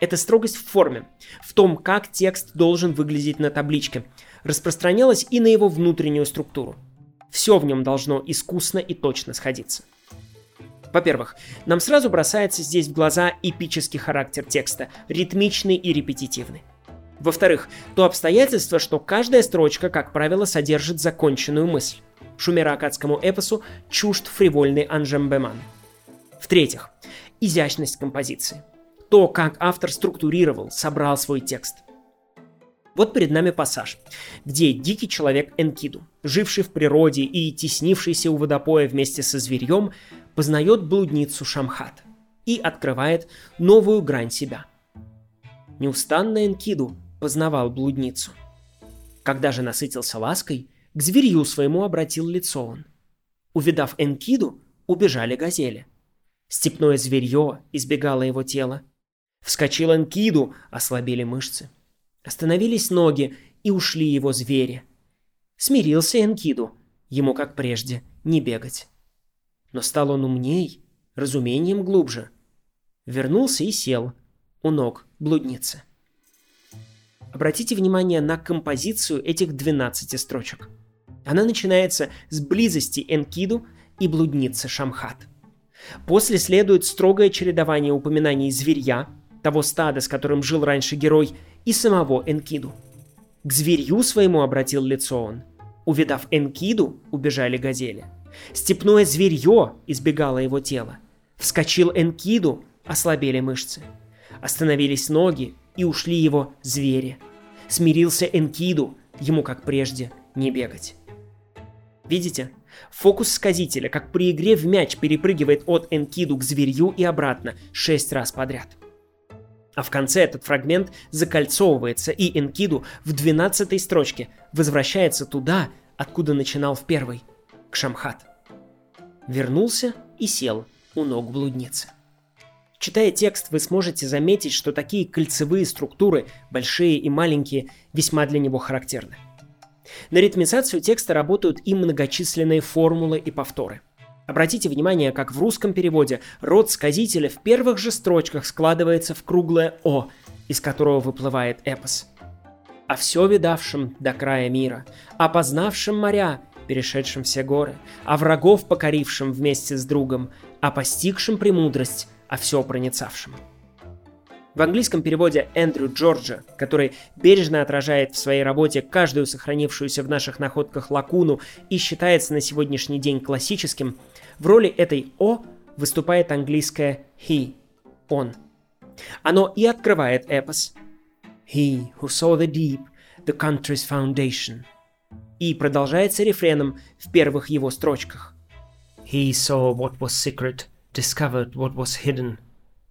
Эта строгость в форме, в том, как текст должен выглядеть на табличке, распространялась и на его внутреннюю структуру. Все в нем должно искусно и точно сходиться. Во-первых, нам сразу бросается здесь в глаза эпический характер текста, ритмичный и репетитивный. Во-вторых, то обстоятельство, что каждая строчка, как правило, содержит законченную мысль. Шумеро-акадскому эпосу чужд фривольный анжембеман. В-третьих, изящность композиции то, как автор структурировал, собрал свой текст. Вот перед нами пассаж, где дикий человек Энкиду, живший в природе и теснившийся у водопоя вместе со зверьем, познает блудницу Шамхат и открывает новую грань себя. Неустанно Энкиду познавал блудницу. Когда же насытился лаской, к зверью своему обратил лицо он. Увидав Энкиду, убежали газели. Степное зверье избегало его тела, Вскочил Энкиду, ослабели мышцы. Остановились ноги, и ушли его звери. Смирился Энкиду, ему, как прежде, не бегать. Но стал он умней, разумением глубже. Вернулся и сел у ног блудницы. Обратите внимание на композицию этих 12 строчек. Она начинается с близости Энкиду и блудницы Шамхат. После следует строгое чередование упоминаний зверья, того стада, с которым жил раньше герой, и самого Энкиду. К зверью своему обратил лицо он. Увидав Энкиду, убежали газели. Степное зверье избегало его тела. Вскочил Энкиду, ослабели мышцы. Остановились ноги, и ушли его звери. Смирился Энкиду, ему, как прежде, не бегать. Видите? Фокус сказителя, как при игре в мяч, перепрыгивает от Энкиду к зверью и обратно шесть раз подряд. А в конце этот фрагмент закольцовывается, и Энкиду в двенадцатой строчке возвращается туда, откуда начинал в первой, к Шамхат. Вернулся и сел у ног блудницы. Читая текст, вы сможете заметить, что такие кольцевые структуры, большие и маленькие, весьма для него характерны. На ритмизацию текста работают и многочисленные формулы и повторы. Обратите внимание, как в русском переводе род сказителя в первых же строчках складывается в круглое «о», из которого выплывает эпос. «О все видавшем до края мира, о познавшем моря, перешедшем все горы, о врагов покорившем вместе с другом, о постигшем премудрость, о все проницавшем. В английском переводе Эндрю Джорджа, который бережно отражает в своей работе каждую сохранившуюся в наших находках лакуну и считается на сегодняшний день классическим, в роли этой «о» выступает английское «he» — «он». Оно и открывает эпос «He who saw the deep, the country's foundation» и продолжается рефреном в первых его строчках. He saw what was secret — discovered what was hidden.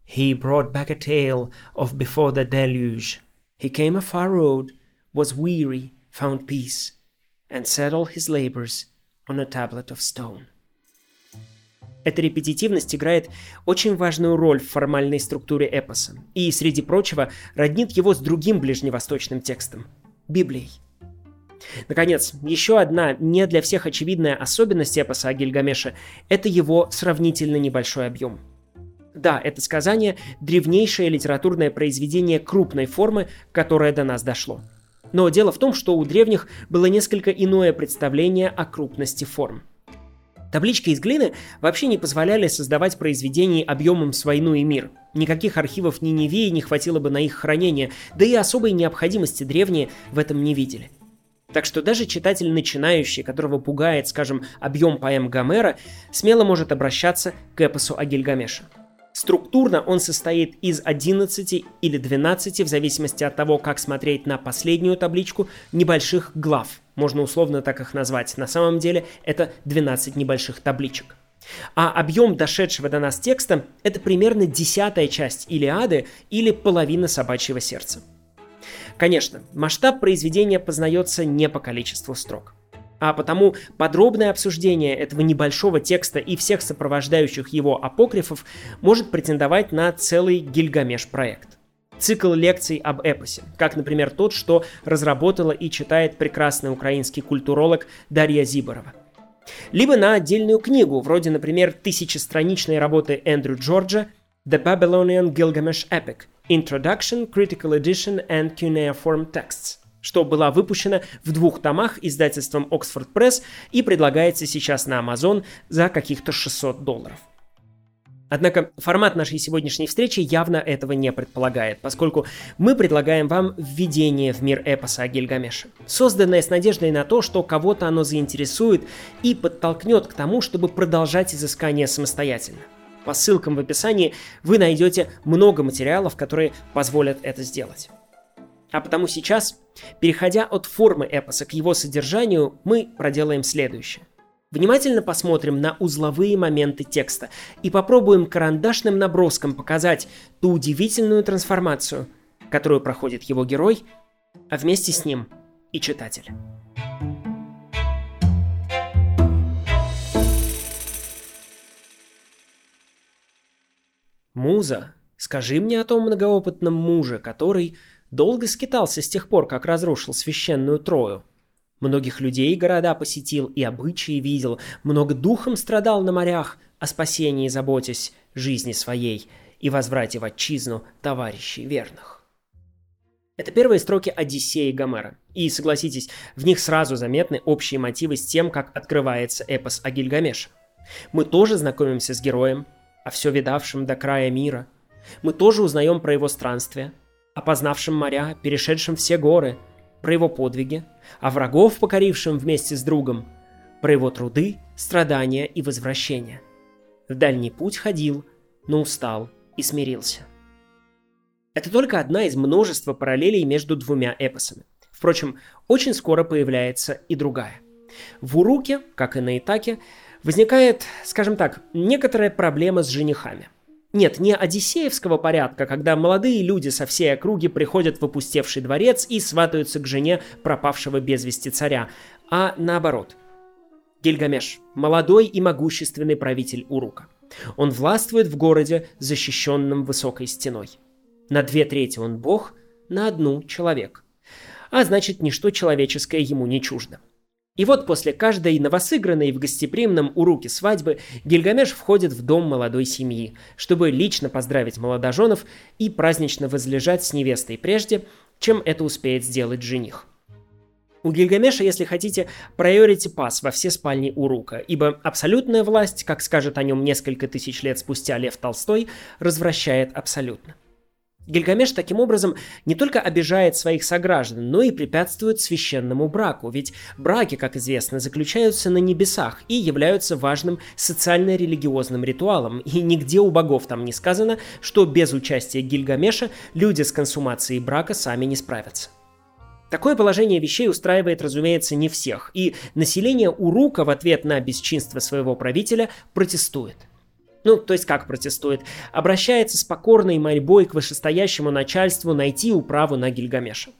He brought back a tale of before the deluge. He came a far road, was weary, found peace, and settled his labors on a tablet of stone. Эта репетитивность играет очень важную роль в формальной структуре эпоса и, среди прочего, роднит его с другим ближневосточным текстом – Библией – Наконец, еще одна не для всех очевидная особенность эпоса о Гильгамеше – это его сравнительно небольшой объем. Да, это сказание – древнейшее литературное произведение крупной формы, которое до нас дошло. Но дело в том, что у древних было несколько иное представление о крупности форм. Таблички из глины вообще не позволяли создавать произведений объемом с войну и мир. Никаких архивов Ниневии не хватило бы на их хранение, да и особой необходимости древние в этом не видели. Так что даже читатель начинающий, которого пугает, скажем, объем поэм Гомера, смело может обращаться к эпосу о Гильгамеше. Структурно он состоит из 11 или 12, в зависимости от того, как смотреть на последнюю табличку, небольших глав. Можно условно так их назвать. На самом деле это 12 небольших табличек. А объем дошедшего до нас текста – это примерно десятая часть Илиады или половина собачьего сердца. Конечно, масштаб произведения познается не по количеству строк. А потому подробное обсуждение этого небольшого текста и всех сопровождающих его апокрифов может претендовать на целый Гильгамеш-проект. Цикл лекций об эпосе, как, например, тот, что разработала и читает прекрасный украинский культуролог Дарья Зиборова. Либо на отдельную книгу, вроде, например, тысячестраничной работы Эндрю Джорджа «The Babylonian Gilgamesh Epic», Introduction, Critical Edition and Cuneiform Texts, что была выпущена в двух томах издательством Oxford Press и предлагается сейчас на Amazon за каких-то 600 долларов. Однако формат нашей сегодняшней встречи явно этого не предполагает, поскольку мы предлагаем вам введение в мир эпоса о Гильгамеше, созданное с надеждой на то, что кого-то оно заинтересует и подтолкнет к тому, чтобы продолжать изыскание самостоятельно. По ссылкам в описании вы найдете много материалов, которые позволят это сделать. А потому сейчас, переходя от формы эпоса к его содержанию, мы проделаем следующее. Внимательно посмотрим на узловые моменты текста и попробуем карандашным наброском показать ту удивительную трансформацию, которую проходит его герой, а вместе с ним и читатель. Муза, скажи мне о том многоопытном муже, который долго скитался с тех пор, как разрушил священную Трою. Многих людей города посетил и обычаи видел, много духом страдал на морях, о спасении заботясь жизни своей и возврате в отчизну товарищей верных. Это первые строки Одиссеи Гомера. И, согласитесь, в них сразу заметны общие мотивы с тем, как открывается эпос о Гильгамеше. Мы тоже знакомимся с героем, о все видавшем до края мира. Мы тоже узнаем про его странствия, о познавшем моря, перешедшем все горы, про его подвиги, о врагов, покорившем вместе с другом, про его труды, страдания и возвращения. В дальний путь ходил, но устал и смирился. Это только одна из множества параллелей между двумя эпосами. Впрочем, очень скоро появляется и другая. В Уруке, как и на Итаке, возникает, скажем так, некоторая проблема с женихами. Нет, не одиссеевского порядка, когда молодые люди со всей округи приходят в опустевший дворец и сватаются к жене пропавшего без вести царя, а наоборот. Гильгамеш – молодой и могущественный правитель Урука. Он властвует в городе, защищенном высокой стеной. На две трети он бог, на одну – человек. А значит, ничто человеческое ему не чуждо. И вот после каждой новосыгранной в гостеприимном уруке свадьбы Гильгамеш входит в дом молодой семьи, чтобы лично поздравить молодоженов и празднично возлежать с невестой прежде, чем это успеет сделать жених. У Гильгамеша, если хотите, priority пас во все спальни Урука, ибо абсолютная власть, как скажет о нем несколько тысяч лет спустя Лев Толстой, развращает абсолютно. Гильгамеш таким образом не только обижает своих сограждан, но и препятствует священному браку, ведь браки, как известно, заключаются на небесах и являются важным социально-религиозным ритуалом, и нигде у богов там не сказано, что без участия Гильгамеша люди с консумацией брака сами не справятся. Такое положение вещей устраивает, разумеется, не всех, и население Урука в ответ на бесчинство своего правителя протестует. Ну, то есть как протестует? Обращается с покорной мольбой к вышестоящему начальству найти управу на Гильгамеша.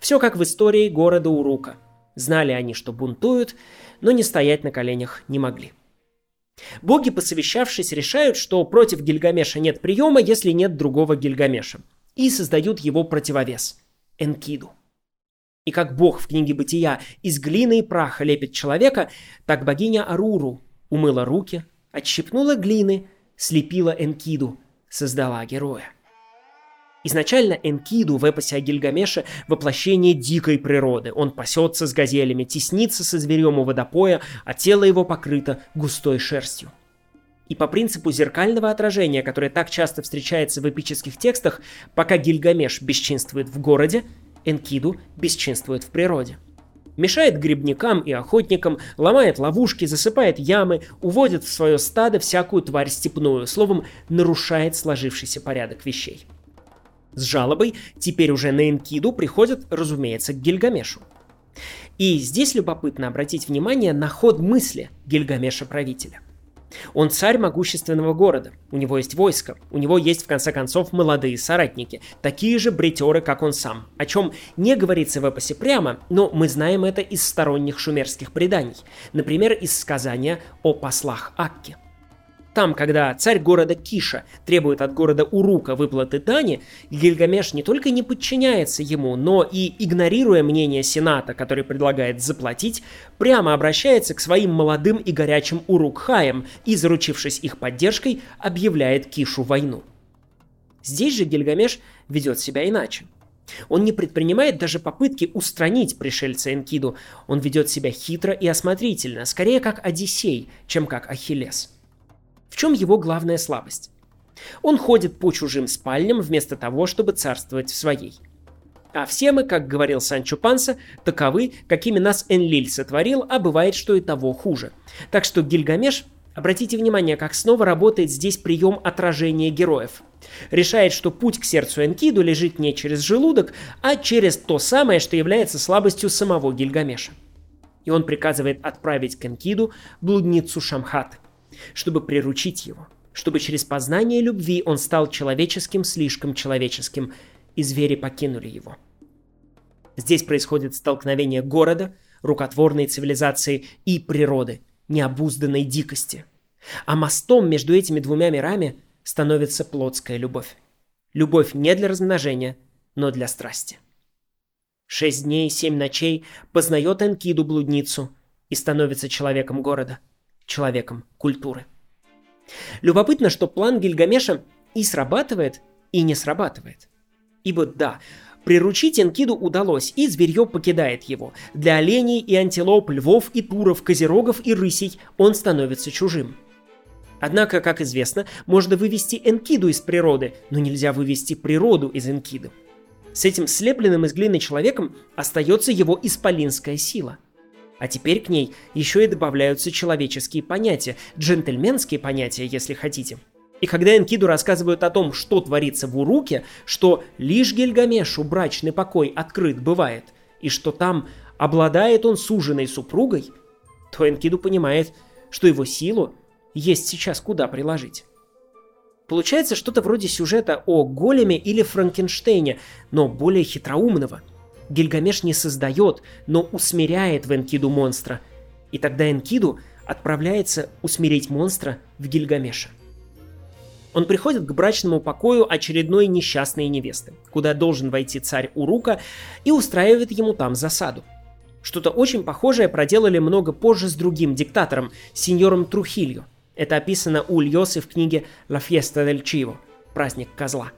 Все как в истории города Урука. Знали они, что бунтуют, но не стоять на коленях не могли. Боги, посовещавшись, решают, что против Гильгамеша нет приема, если нет другого Гильгамеша, и создают его противовес – Энкиду. И как бог в книге Бытия из глины и праха лепит человека, так богиня Аруру умыла руки, отщипнула глины, слепила Энкиду, создала героя. Изначально Энкиду в эпосе о Гильгамеше воплощение дикой природы. Он пасется с газелями, теснится со зверем у водопоя, а тело его покрыто густой шерстью. И по принципу зеркального отражения, которое так часто встречается в эпических текстах, пока Гильгамеш бесчинствует в городе, Энкиду бесчинствует в природе – Мешает грибникам и охотникам, ломает ловушки, засыпает ямы, уводит в свое стадо всякую тварь степную, словом, нарушает сложившийся порядок вещей. С жалобой теперь уже на Энкиду приходят, разумеется, к Гильгамешу. И здесь любопытно обратить внимание на ход мысли Гильгамеша-правителя – он царь могущественного города, у него есть войско, у него есть в конце концов молодые соратники, такие же бритеры, как он сам, о чем не говорится в эпосе прямо, но мы знаем это из сторонних шумерских преданий, например, из сказания о послах Акки. Там, когда царь города Киша требует от города Урука выплаты дани, Гильгамеш не только не подчиняется ему, но и, игнорируя мнение Сената, который предлагает заплатить, прямо обращается к своим молодым и горячим Урукхаям и, заручившись их поддержкой, объявляет Кишу войну. Здесь же Гильгамеш ведет себя иначе. Он не предпринимает даже попытки устранить пришельца Энкиду, он ведет себя хитро и осмотрительно, скорее как Одиссей, чем как Ахиллес. В чем его главная слабость? Он ходит по чужим спальням вместо того, чтобы царствовать в своей. А все мы, как говорил Санчо Панса, таковы, какими нас Энлиль сотворил, а бывает, что и того хуже. Так что Гильгамеш, обратите внимание, как снова работает здесь прием отражения героев. Решает, что путь к сердцу Энкиду лежит не через желудок, а через то самое, что является слабостью самого Гильгамеша. И он приказывает отправить к Энкиду блудницу Шамхат – чтобы приручить его, чтобы через познание любви он стал человеческим слишком человеческим, и звери покинули его. Здесь происходит столкновение города, рукотворной цивилизации и природы, необузданной дикости. А мостом между этими двумя мирами становится плотская любовь. Любовь не для размножения, но для страсти. Шесть дней, семь ночей познает Энкиду блудницу и становится человеком города – человеком культуры. Любопытно, что план Гильгамеша и срабатывает, и не срабатывает. Ибо да, Приручить Энкиду удалось, и зверье покидает его. Для оленей и антилоп, львов и туров, козерогов и рысей он становится чужим. Однако, как известно, можно вывести Энкиду из природы, но нельзя вывести природу из Энкиды. С этим слепленным из глины человеком остается его исполинская сила. А теперь к ней еще и добавляются человеческие понятия, джентльменские понятия, если хотите – и когда Энкиду рассказывают о том, что творится в Уруке, что лишь Гильгамешу брачный покой открыт бывает, и что там обладает он суженой супругой, то Энкиду понимает, что его силу есть сейчас куда приложить. Получается что-то вроде сюжета о Големе или Франкенштейне, но более хитроумного. Гильгамеш не создает, но усмиряет в Энкиду монстра. И тогда Энкиду отправляется усмирить монстра в Гильгамеша. Он приходит к брачному покою очередной несчастной невесты, куда должен войти царь Урука и устраивает ему там засаду. Что-то очень похожее проделали много позже с другим диктатором, сеньором Трухилью. Это описано у Льосы в книге «La Fiesta del Chivo» – «Праздник козла».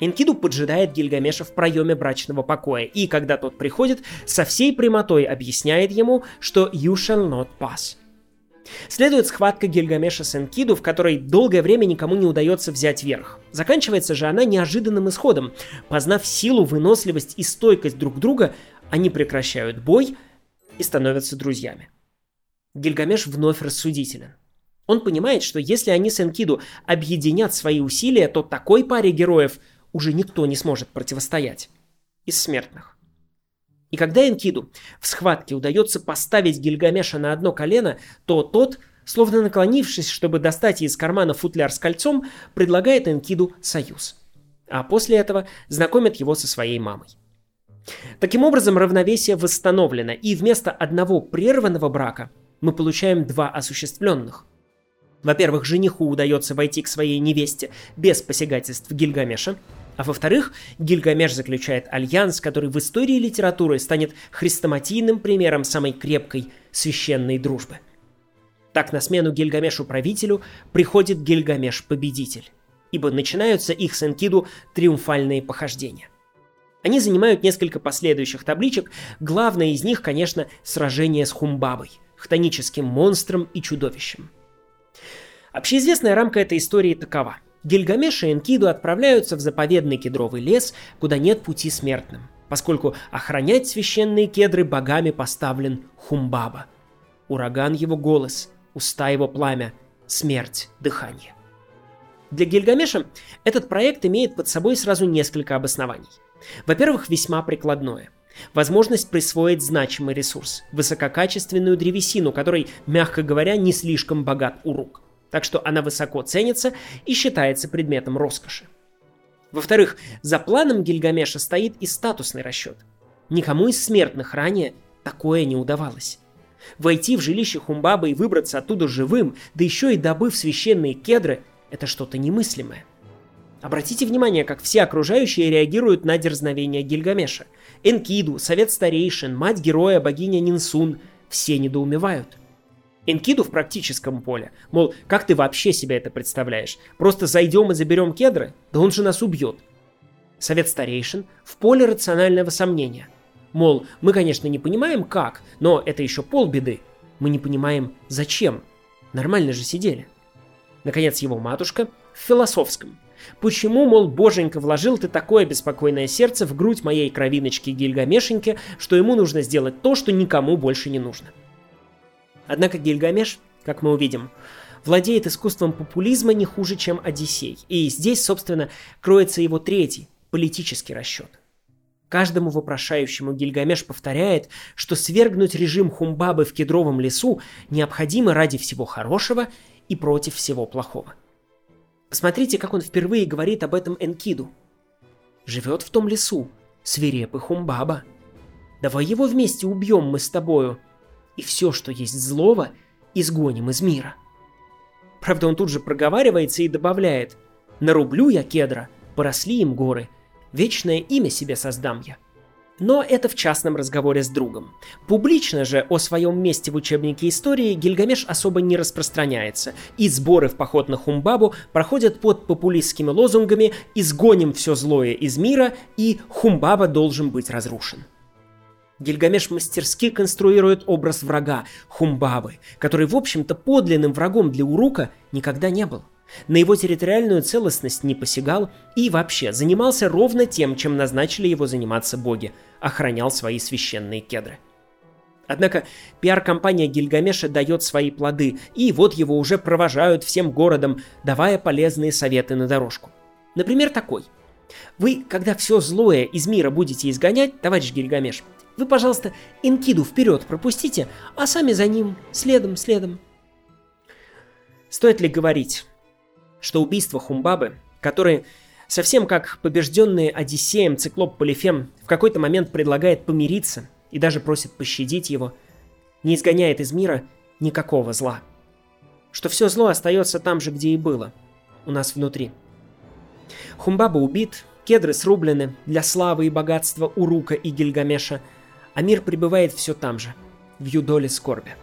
Инкиду поджидает Гильгамеша в проеме брачного покоя, и когда тот приходит, со всей прямотой объясняет ему, что «you shall not pass», Следует схватка Гильгамеша с Энкиду, в которой долгое время никому не удается взять верх. Заканчивается же она неожиданным исходом. Познав силу, выносливость и стойкость друг друга, они прекращают бой и становятся друзьями. Гильгамеш вновь рассудителен. Он понимает, что если они с Энкиду объединят свои усилия, то такой паре героев уже никто не сможет противостоять. Из смертных. И когда Энкиду в схватке удается поставить Гильгамеша на одно колено, то тот, словно наклонившись, чтобы достать из кармана футляр с кольцом, предлагает Энкиду союз. А после этого знакомит его со своей мамой. Таким образом, равновесие восстановлено, и вместо одного прерванного брака мы получаем два осуществленных. Во-первых, жениху удается войти к своей невесте без посягательств Гильгамеша, а во-вторых, Гильгамеш заключает альянс, который в истории литературы станет хрестоматийным примером самой крепкой священной дружбы. Так на смену Гильгамешу-правителю приходит Гильгамеш-победитель, ибо начинаются их с Энкиду триумфальные похождения. Они занимают несколько последующих табличек, главное из них, конечно, сражение с Хумбабой, хтоническим монстром и чудовищем. Общеизвестная рамка этой истории такова – Гильгамеш и Энкиду отправляются в заповедный кедровый лес, куда нет пути смертным, поскольку охранять священные кедры богами поставлен Хумбаба. Ураган его голос, уста его пламя, смерть, дыхание. Для Гильгамеша этот проект имеет под собой сразу несколько обоснований. Во-первых, весьма прикладное. Возможность присвоить значимый ресурс, высококачественную древесину, который, мягко говоря, не слишком богат у рук – так что она высоко ценится и считается предметом роскоши. Во-вторых, за планом Гильгамеша стоит и статусный расчет. Никому из смертных ранее такое не удавалось. Войти в жилище Хумбабы и выбраться оттуда живым, да еще и добыв священные кедры, это что-то немыслимое. Обратите внимание, как все окружающие реагируют на дерзновение Гильгамеша. Энкиду, совет старейшин, мать героя, богиня Нинсун – все недоумевают – Энкиду в практическом поле. Мол, как ты вообще себе это представляешь? Просто зайдем и заберем кедры? Да он же нас убьет. Совет старейшин в поле рационального сомнения. Мол, мы, конечно, не понимаем как, но это еще полбеды. Мы не понимаем зачем. Нормально же сидели. Наконец его матушка в философском. Почему, мол, боженька, вложил ты такое беспокойное сердце в грудь моей кровиночки Гильгамешеньки, что ему нужно сделать то, что никому больше не нужно? Однако Гильгамеш, как мы увидим, владеет искусством популизма не хуже, чем Одиссей. И здесь, собственно, кроется его третий, политический расчет. Каждому вопрошающему Гильгамеш повторяет, что свергнуть режим Хумбабы в кедровом лесу необходимо ради всего хорошего и против всего плохого. Посмотрите, как он впервые говорит об этом Энкиду. Живет в том лесу, свирепый Хумбаба. Давай его вместе убьем мы с тобою, и все, что есть злого, изгоним из мира. Правда, он тут же проговаривается и добавляет «Нарублю я кедра, поросли им горы, вечное имя себе создам я». Но это в частном разговоре с другом. Публично же о своем месте в учебнике истории Гильгамеш особо не распространяется, и сборы в поход на Хумбабу проходят под популистскими лозунгами «Изгоним все злое из мира» и «Хумбаба должен быть разрушен». Гильгамеш мастерски конструирует образ врага, Хумбабы, который, в общем-то, подлинным врагом для Урука никогда не был – на его территориальную целостность не посягал и вообще занимался ровно тем, чем назначили его заниматься боги – охранял свои священные кедры. Однако пиар-компания Гильгамеша дает свои плоды, и вот его уже провожают всем городом, давая полезные советы на дорожку. Например, такой. Вы, когда все злое из мира будете изгонять, товарищ Гильгамеш, вы, пожалуйста, Инкиду вперед пропустите, а сами за ним, следом, следом. Стоит ли говорить, что убийство Хумбабы, который совсем как побежденный Одиссеем циклоп Полифем в какой-то момент предлагает помириться и даже просит пощадить его, не изгоняет из мира никакого зла. Что все зло остается там же, где и было, у нас внутри. Хумбаба убит, кедры срублены для славы и богатства Урука и Гильгамеша, а мир пребывает все там же, в юдоле скорби.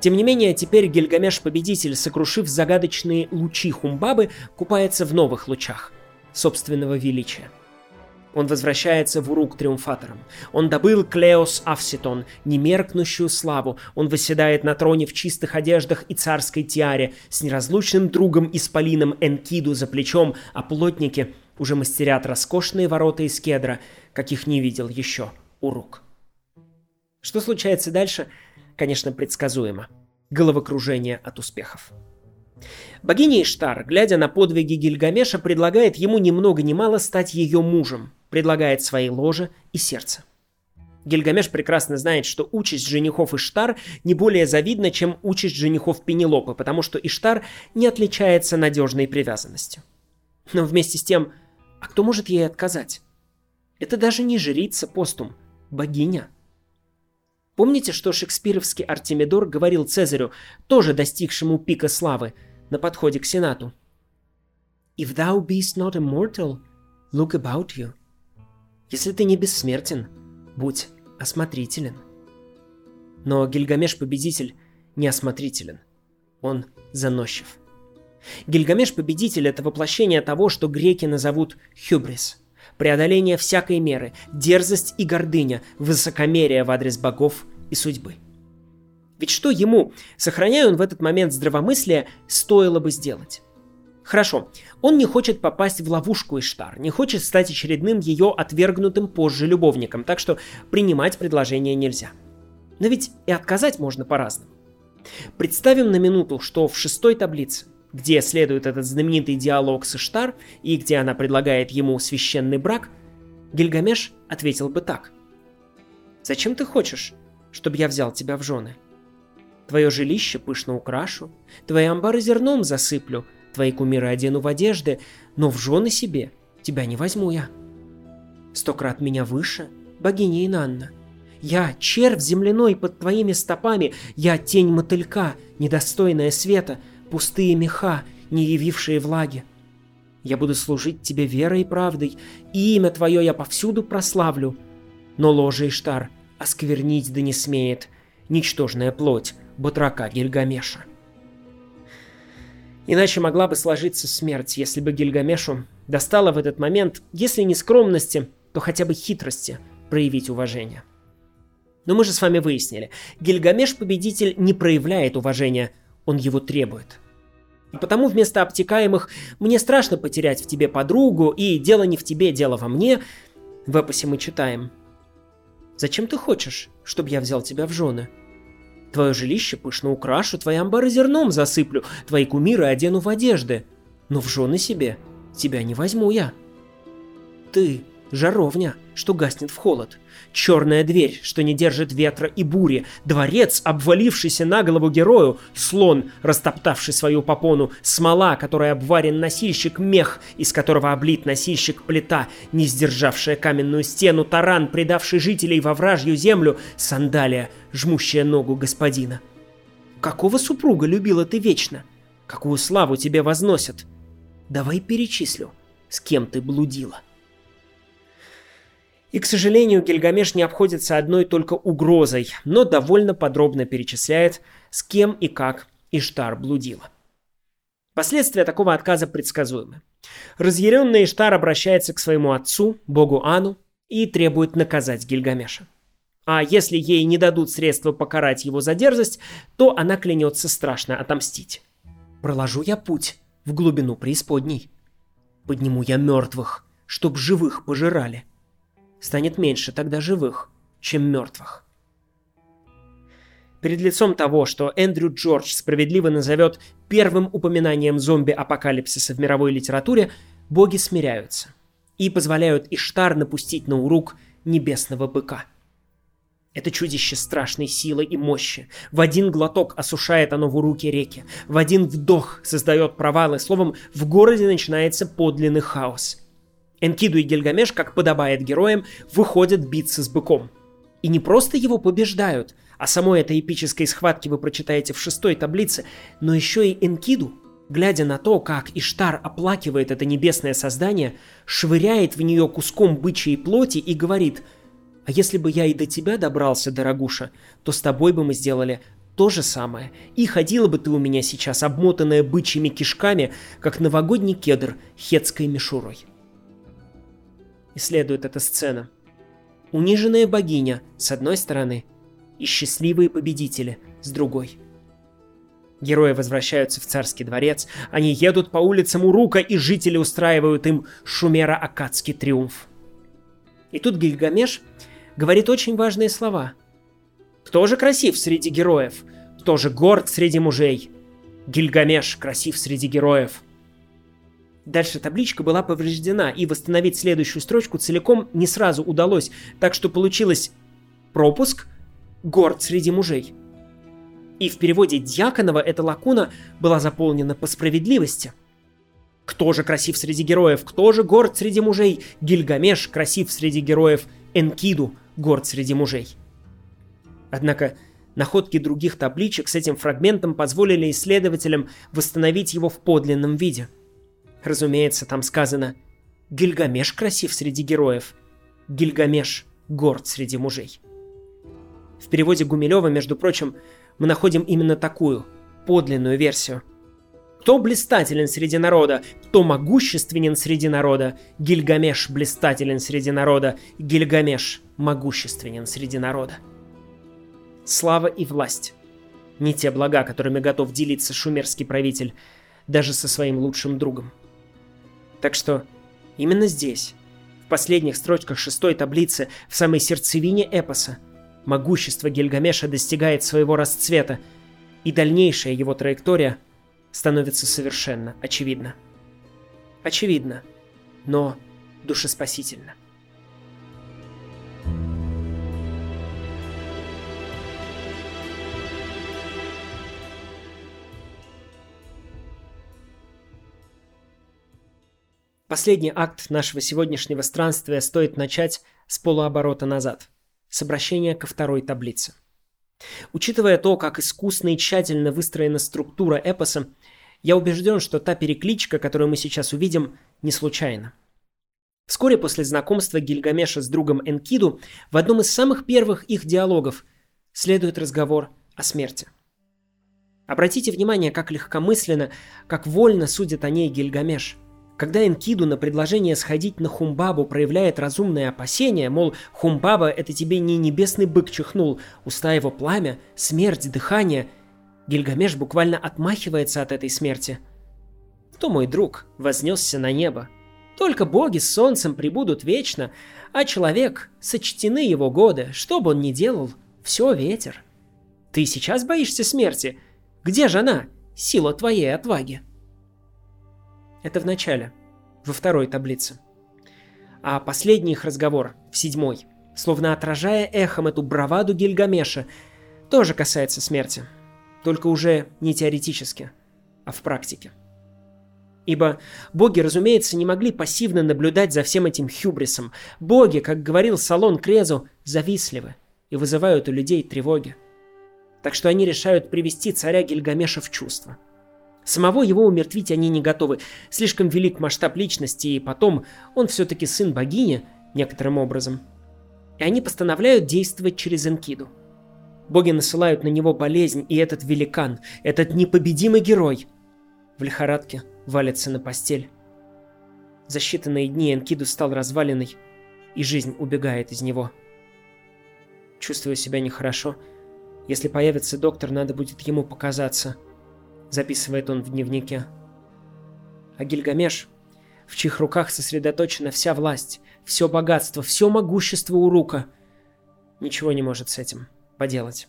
Тем не менее, теперь Гильгамеш-победитель, сокрушив загадочные лучи Хумбабы, купается в новых лучах собственного величия. Он возвращается в Урук триумфатором. Он добыл Клеос Авситон, немеркнущую славу. Он восседает на троне в чистых одеждах и царской тиаре, с неразлучным другом Исполином Энкиду за плечом, а плотники уже мастерят роскошные ворота из кедра, каких не видел еще Урук. Что случается дальше – конечно, предсказуемо. Головокружение от успехов. Богиня Иштар, глядя на подвиги Гильгамеша, предлагает ему ни много ни мало стать ее мужем, предлагает свои ложе и сердце. Гильгамеш прекрасно знает, что участь женихов Иштар не более завидна, чем участь женихов Пенелопы, потому что Иштар не отличается надежной привязанностью. Но вместе с тем, а кто может ей отказать? Это даже не жрица постум, богиня – Помните, что шекспировский Артемидор говорил Цезарю, тоже достигшему пика славы, на подходе к Сенату? «If thou beest not immortal, look about you». Если ты не бессмертен, будь осмотрителен. Но Гильгамеш-победитель не осмотрителен. Он заносчив. Гильгамеш-победитель — это воплощение того, что греки назовут хюбрис — преодоление всякой меры, дерзость и гордыня, высокомерие в адрес богов и судьбы. Ведь что ему, сохраняя он в этот момент здравомыслие, стоило бы сделать? Хорошо, он не хочет попасть в ловушку Иштар, не хочет стать очередным ее отвергнутым позже любовником, так что принимать предложение нельзя. Но ведь и отказать можно по-разному. Представим на минуту, что в шестой таблице где следует этот знаменитый диалог с Иштар и где она предлагает ему священный брак, Гильгамеш ответил бы так. «Зачем ты хочешь, чтобы я взял тебя в жены? Твое жилище пышно украшу, твои амбары зерном засыплю, твои кумиры одену в одежды, но в жены себе тебя не возьму я. Сто крат меня выше, богиня Инанна. Я червь земляной под твоими стопами, я тень мотылька, недостойная света — пустые меха, не явившие влаги. Я буду служить тебе верой и правдой, и имя твое я повсюду прославлю. Но ложе Иштар осквернить да не смеет ничтожная плоть батрака Гильгамеша. Иначе могла бы сложиться смерть, если бы Гильгамешу достало в этот момент, если не скромности, то хотя бы хитрости проявить уважение. Но мы же с вами выяснили, Гильгамеш-победитель не проявляет уважения – он его требует. Потому вместо обтекаемых «мне страшно потерять в тебе подругу» и «дело не в тебе, дело во мне» в эпосе мы читаем «Зачем ты хочешь, чтобы я взял тебя в жены?» Твое жилище пышно украшу, твои амбары зерном засыплю, твои кумиры одену в одежды. Но в жены себе тебя не возьму я. Ты Жаровня, что гаснет в холод. Черная дверь, что не держит ветра и бури. Дворец, обвалившийся на голову герою. Слон, растоптавший свою попону. Смола, которой обварен носильщик. Мех, из которого облит носильщик плита, не сдержавшая каменную стену. Таран, предавший жителей во вражью землю. Сандалия, жмущая ногу господина. Какого супруга любила ты вечно? Какую славу тебе возносят? Давай перечислю, с кем ты блудила. И, к сожалению, Гильгамеш не обходится одной только угрозой, но довольно подробно перечисляет, с кем и как Иштар блудила. Последствия такого отказа предсказуемы. Разъяренный Иштар обращается к своему отцу, богу Ану, и требует наказать Гильгамеша. А если ей не дадут средства покарать его за дерзость, то она клянется страшно отомстить. «Проложу я путь в глубину преисподней. Подниму я мертвых, чтоб живых пожирали. Станет меньше тогда живых, чем мертвых». Перед лицом того, что Эндрю Джордж справедливо назовет первым упоминанием зомби-апокалипсиса в мировой литературе, боги смиряются и позволяют Иштар напустить на урук небесного быка – это чудище страшной силы и мощи. В один глоток осушает оно в уруке реки. В один вдох создает провалы. Словом, в городе начинается подлинный хаос. Энкиду и Гильгамеш, как подобает героям, выходят биться с быком. И не просто его побеждают, а самой этой эпической схватки вы прочитаете в шестой таблице, но еще и Энкиду, глядя на то, как Иштар оплакивает это небесное создание, швыряет в нее куском бычьей плоти и говорит – а если бы я и до тебя добрался, дорогуша, то с тобой бы мы сделали то же самое. И ходила бы ты у меня сейчас, обмотанная бычьими кишками, как новогодний кедр хетской мишурой. Исследует эта сцена. Униженная богиня с одной стороны и счастливые победители с другой. Герои возвращаются в царский дворец, они едут по улицам Урука, и жители устраивают им шумеро-акадский триумф. И тут Гильгамеш говорит очень важные слова. Кто же красив среди героев? Кто же горд среди мужей? Гильгамеш красив среди героев. Дальше табличка была повреждена, и восстановить следующую строчку целиком не сразу удалось, так что получилось пропуск «Горд среди мужей». И в переводе Дьяконова эта лакуна была заполнена по справедливости. Кто же красив среди героев? Кто же горд среди мужей? Гильгамеш красив среди героев. Энкиду горд среди мужей. Однако находки других табличек с этим фрагментом позволили исследователям восстановить его в подлинном виде. Разумеется, там сказано «Гильгамеш красив среди героев», «Гильгамеш горд среди мужей». В переводе Гумилева, между прочим, мы находим именно такую, подлинную версию – кто блистателен среди народа, кто могущественен среди народа. Гильгамеш блистателен среди народа, Гильгамеш могущественен среди народа. Слава и власть. Не те блага, которыми готов делиться шумерский правитель, даже со своим лучшим другом. Так что именно здесь, в последних строчках шестой таблицы, в самой сердцевине эпоса, могущество Гильгамеша достигает своего расцвета, и дальнейшая его траектория становится совершенно очевидно. Очевидно, но душеспасительно. Последний акт нашего сегодняшнего странствия стоит начать с полуоборота назад, с обращения ко второй таблице. Учитывая то, как искусно и тщательно выстроена структура эпоса, я убежден, что та перекличка, которую мы сейчас увидим, не случайна. Вскоре после знакомства Гильгамеша с другом Энкиду в одном из самых первых их диалогов следует разговор о смерти. Обратите внимание, как легкомысленно, как вольно судит о ней Гильгамеш. Когда Энкиду на предложение сходить на Хумбабу проявляет разумное опасение, мол, Хумбаба это тебе не небесный бык чихнул, уста его пламя, смерть, дыхание – Гильгамеш буквально отмахивается от этой смерти. Кто мой друг вознесся на небо? Только боги с солнцем прибудут вечно, а человек сочтены его годы, что бы он ни делал, все ветер. Ты сейчас боишься смерти? Где же она, сила твоей отваги? Это в начале, во второй таблице. А последний их разговор, в седьмой, словно отражая эхом эту браваду Гильгамеша, тоже касается смерти – только уже не теоретически, а в практике. Ибо боги, разумеется, не могли пассивно наблюдать за всем этим хюбрисом. Боги, как говорил Салон Крезу, завистливы и вызывают у людей тревоги. Так что они решают привести царя Гильгамеша в чувство. Самого его умертвить они не готовы. Слишком велик масштаб личности, и потом он все-таки сын богини, некоторым образом. и они постановляют действовать через Энкиду. Боги насылают на него болезнь, и этот великан, этот непобедимый герой, в лихорадке валится на постель. За считанные дни Энкиду стал разваленной, и жизнь убегает из него. Чувствую себя нехорошо. Если появится доктор, надо будет ему показаться. Записывает он в дневнике. А Гильгамеш, в чьих руках сосредоточена вся власть, все богатство, все могущество Урука, ничего не может с этим поделать.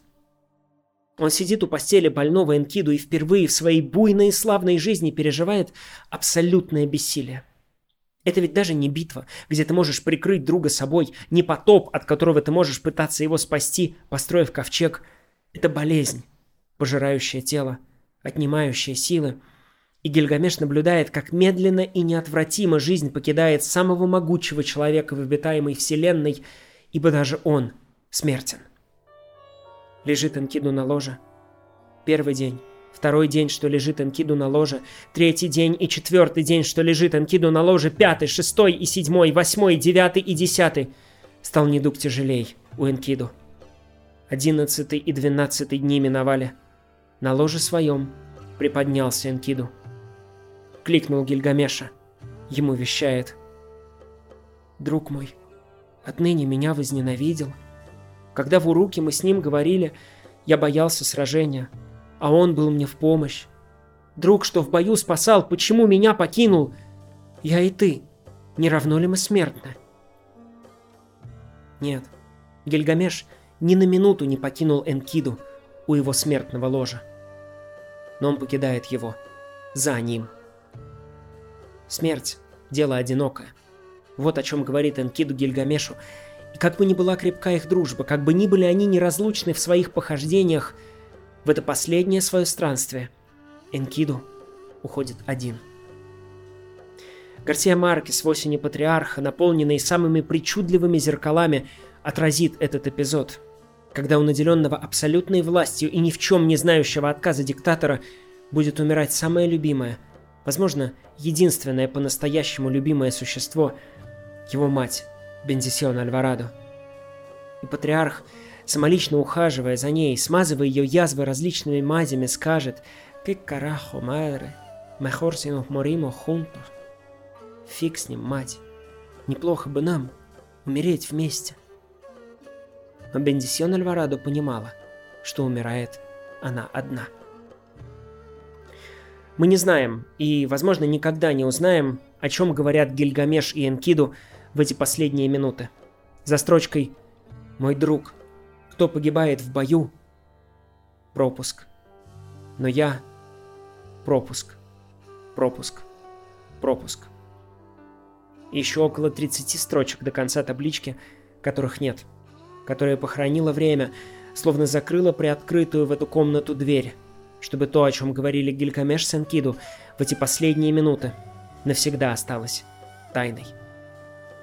Он сидит у постели больного Энкиду и впервые в своей буйной и славной жизни переживает абсолютное бессилие. Это ведь даже не битва, где ты можешь прикрыть друга собой, не потоп, от которого ты можешь пытаться его спасти, построив ковчег. Это болезнь, пожирающая тело, отнимающая силы. И Гильгамеш наблюдает, как медленно и неотвратимо жизнь покидает самого могучего человека в обитаемой вселенной, ибо даже он смертен. Лежит Энкиду на ложе. Первый день. Второй день, что лежит Энкиду на ложе. Третий день и четвертый день, что лежит Энкиду на ложе. Пятый, шестой и седьмой, восьмой, девятый и десятый. Стал недуг тяжелей у Энкиду. Одиннадцатый и двенадцатый дни миновали. На ложе своем приподнялся Энкиду. Кликнул Гильгамеша. Ему вещает. «Друг мой, отныне меня возненавидел. Когда в Уруке мы с ним говорили, я боялся сражения, а он был мне в помощь. Друг, что в бою спасал, почему меня покинул? Я и ты. Не равно ли мы смертны? Нет, Гильгамеш ни на минуту не покинул Энкиду у его смертного ложа. Но он покидает его. За ним. Смерть – дело одинокое. Вот о чем говорит Энкиду Гильгамешу. И как бы ни была крепка их дружба, как бы ни были они неразлучны в своих похождениях – в это последнее свое странствие Энкиду уходит один. Гарсия Маркес в осени Патриарха, наполненный самыми причудливыми зеркалами, отразит этот эпизод, когда у наделенного абсолютной властью и ни в чем не знающего отказа диктатора будет умирать самое любимое, возможно, единственное по-настоящему любимое существо, его мать, Бензисион Альварадо. И патриарх – самолично ухаживая за ней, смазывая ее язвы различными мазями, скажет «Que carajo, madre? Mejor si nos morimos juntos». Фиг с ним, мать. Неплохо бы нам умереть вместе. Но Бендисион Альварадо понимала, что умирает она одна. Мы не знаем, и, возможно, никогда не узнаем, о чем говорят Гильгамеш и Энкиду в эти последние минуты. За строчкой «Мой друг, кто погибает в бою – пропуск. Но я – пропуск, пропуск, пропуск. Еще около 30 строчек до конца таблички, которых нет, которая похоронила время, словно закрыла приоткрытую в эту комнату дверь, чтобы то, о чем говорили Гилькамеш с Энкиду в эти последние минуты, навсегда осталось тайной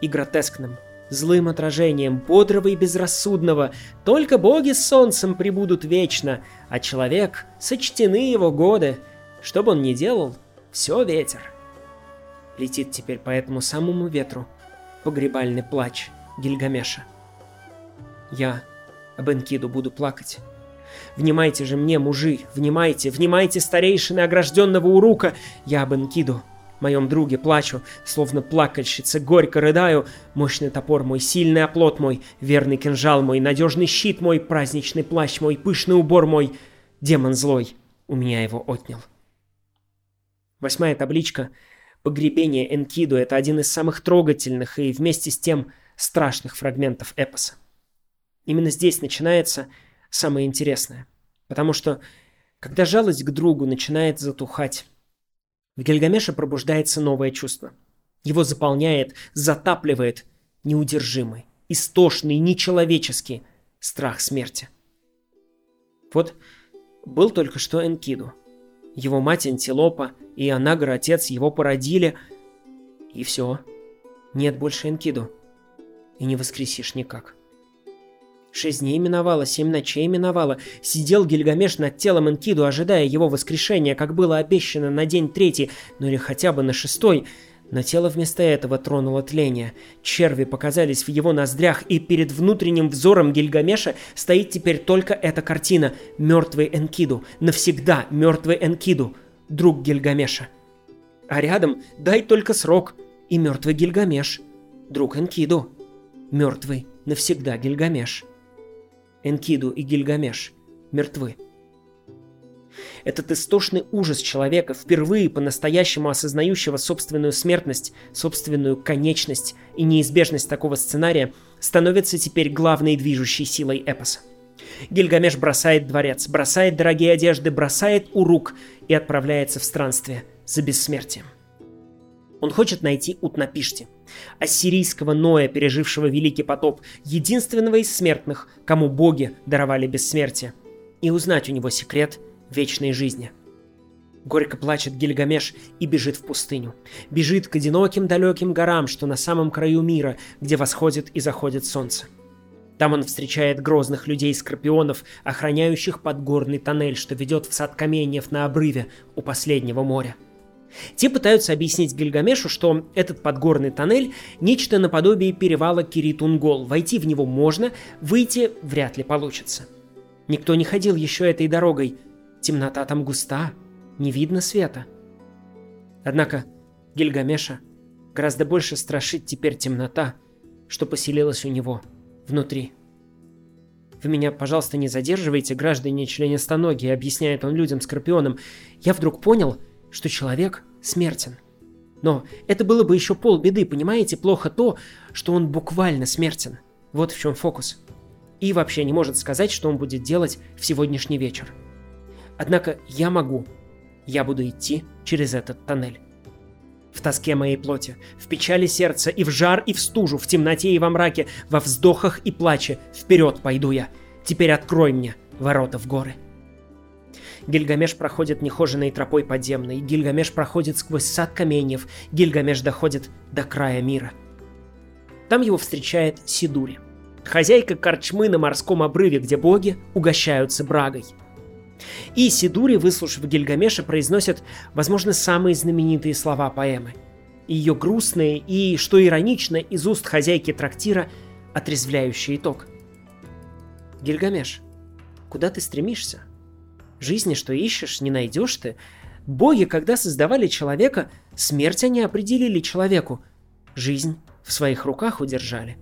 и гротескным – злым отражением, бодрого и безрассудного. Только боги с солнцем прибудут вечно, а человек сочтены его годы. Что бы он ни делал, все ветер. Летит теперь по этому самому ветру погребальный плач Гильгамеша. Я об Энкиду буду плакать. Внимайте же мне, мужи, внимайте, внимайте старейшины огражденного урука, я об Энкиду моем друге плачу, словно плакальщица, горько рыдаю. Мощный топор мой, сильный оплот мой, верный кинжал мой, надежный щит мой, праздничный плащ мой, пышный убор мой. Демон злой у меня его отнял. Восьмая табличка «Погребение Энкиду» — это один из самых трогательных и вместе с тем страшных фрагментов эпоса. Именно здесь начинается самое интересное. Потому что, когда жалость к другу начинает затухать, в Гильгамеше пробуждается новое чувство. Его заполняет, затапливает неудержимый, истошный, нечеловеческий страх смерти. Вот был только что Энкиду. Его мать Антилопа и Анагар, отец, его породили. И все. Нет больше Энкиду. И не воскресишь никак. Шесть дней миновало, семь ночей миновало. Сидел Гильгамеш над телом Энкиду, ожидая его воскрешения, как было обещано на день третий, ну или хотя бы на шестой. Но тело вместо этого тронуло тление. Черви показались в его ноздрях, и перед внутренним взором Гильгамеша стоит теперь только эта картина «Мертвый Энкиду», навсегда мертвый Энкиду, друг Гильгамеша. А рядом дай только срок, и мертвый Гильгамеш, друг Энкиду, мертвый навсегда Гильгамеш. Энкиду и Гильгамеш мертвы. Этот истошный ужас человека, впервые по-настоящему осознающего собственную смертность, собственную конечность и неизбежность такого сценария, становится теперь главной движущей силой эпоса. Гильгамеш бросает дворец, бросает дорогие одежды, бросает урук и отправляется в странствие за бессмертием. Он хочет найти Утнапишти, ассирийского Ноя, пережившего Великий потоп, единственного из смертных, кому боги даровали бессмертие, и узнать у него секрет – вечной жизни. Горько плачет Гильгамеш и бежит в пустыню. Бежит к одиноким далеким горам, что на самом краю мира, где восходит и заходит солнце. Там он встречает грозных людей-скорпионов, охраняющих подгорный тоннель, что ведет в сад каменьев на обрыве у последнего моря. Те пытаются объяснить Гильгамешу, что этот подгорный тоннель – нечто наподобие перевала Киритунгол. Войти в него можно, выйти вряд ли получится. Никто не ходил еще этой дорогой, Темнота там густа, не видно света. Однако Гильгамеша гораздо больше страшит теперь темнота, что поселилась у него внутри. Вы меня, пожалуйста, не задерживайте, граждане членистоногие, объясняет он людям-скорпионам. Я вдруг понял, что человек смертен. Но это было бы еще полбеды, понимаете? Плохо то, что он буквально смертен. Вот в чем фокус. И вообще не может сказать, что он будет делать в сегодняшний вечер. Однако я могу. Я буду идти через этот тоннель. В тоске моей плоти, в печали сердца, и в жар, и в стужу, в темноте и во мраке, во вздохах и плаче, вперед пойду я. Теперь открой мне ворота в горы. Гильгамеш проходит нехоженной тропой подземной, Гильгамеш проходит сквозь сад каменьев, Гильгамеш доходит до края мира. Там его встречает Сидури, хозяйка корчмы на морском обрыве, где боги угощаются брагой – и Сидури, выслушав Гильгамеша, произносит, возможно, самые знаменитые слова поэмы. Ее грустные и, что иронично, из уст хозяйки трактира отрезвляющий итог. Гильгамеш, куда ты стремишься? Жизни, что ищешь, не найдешь ты. Боги, когда создавали человека, смерть они определили человеку. Жизнь в своих руках удержали.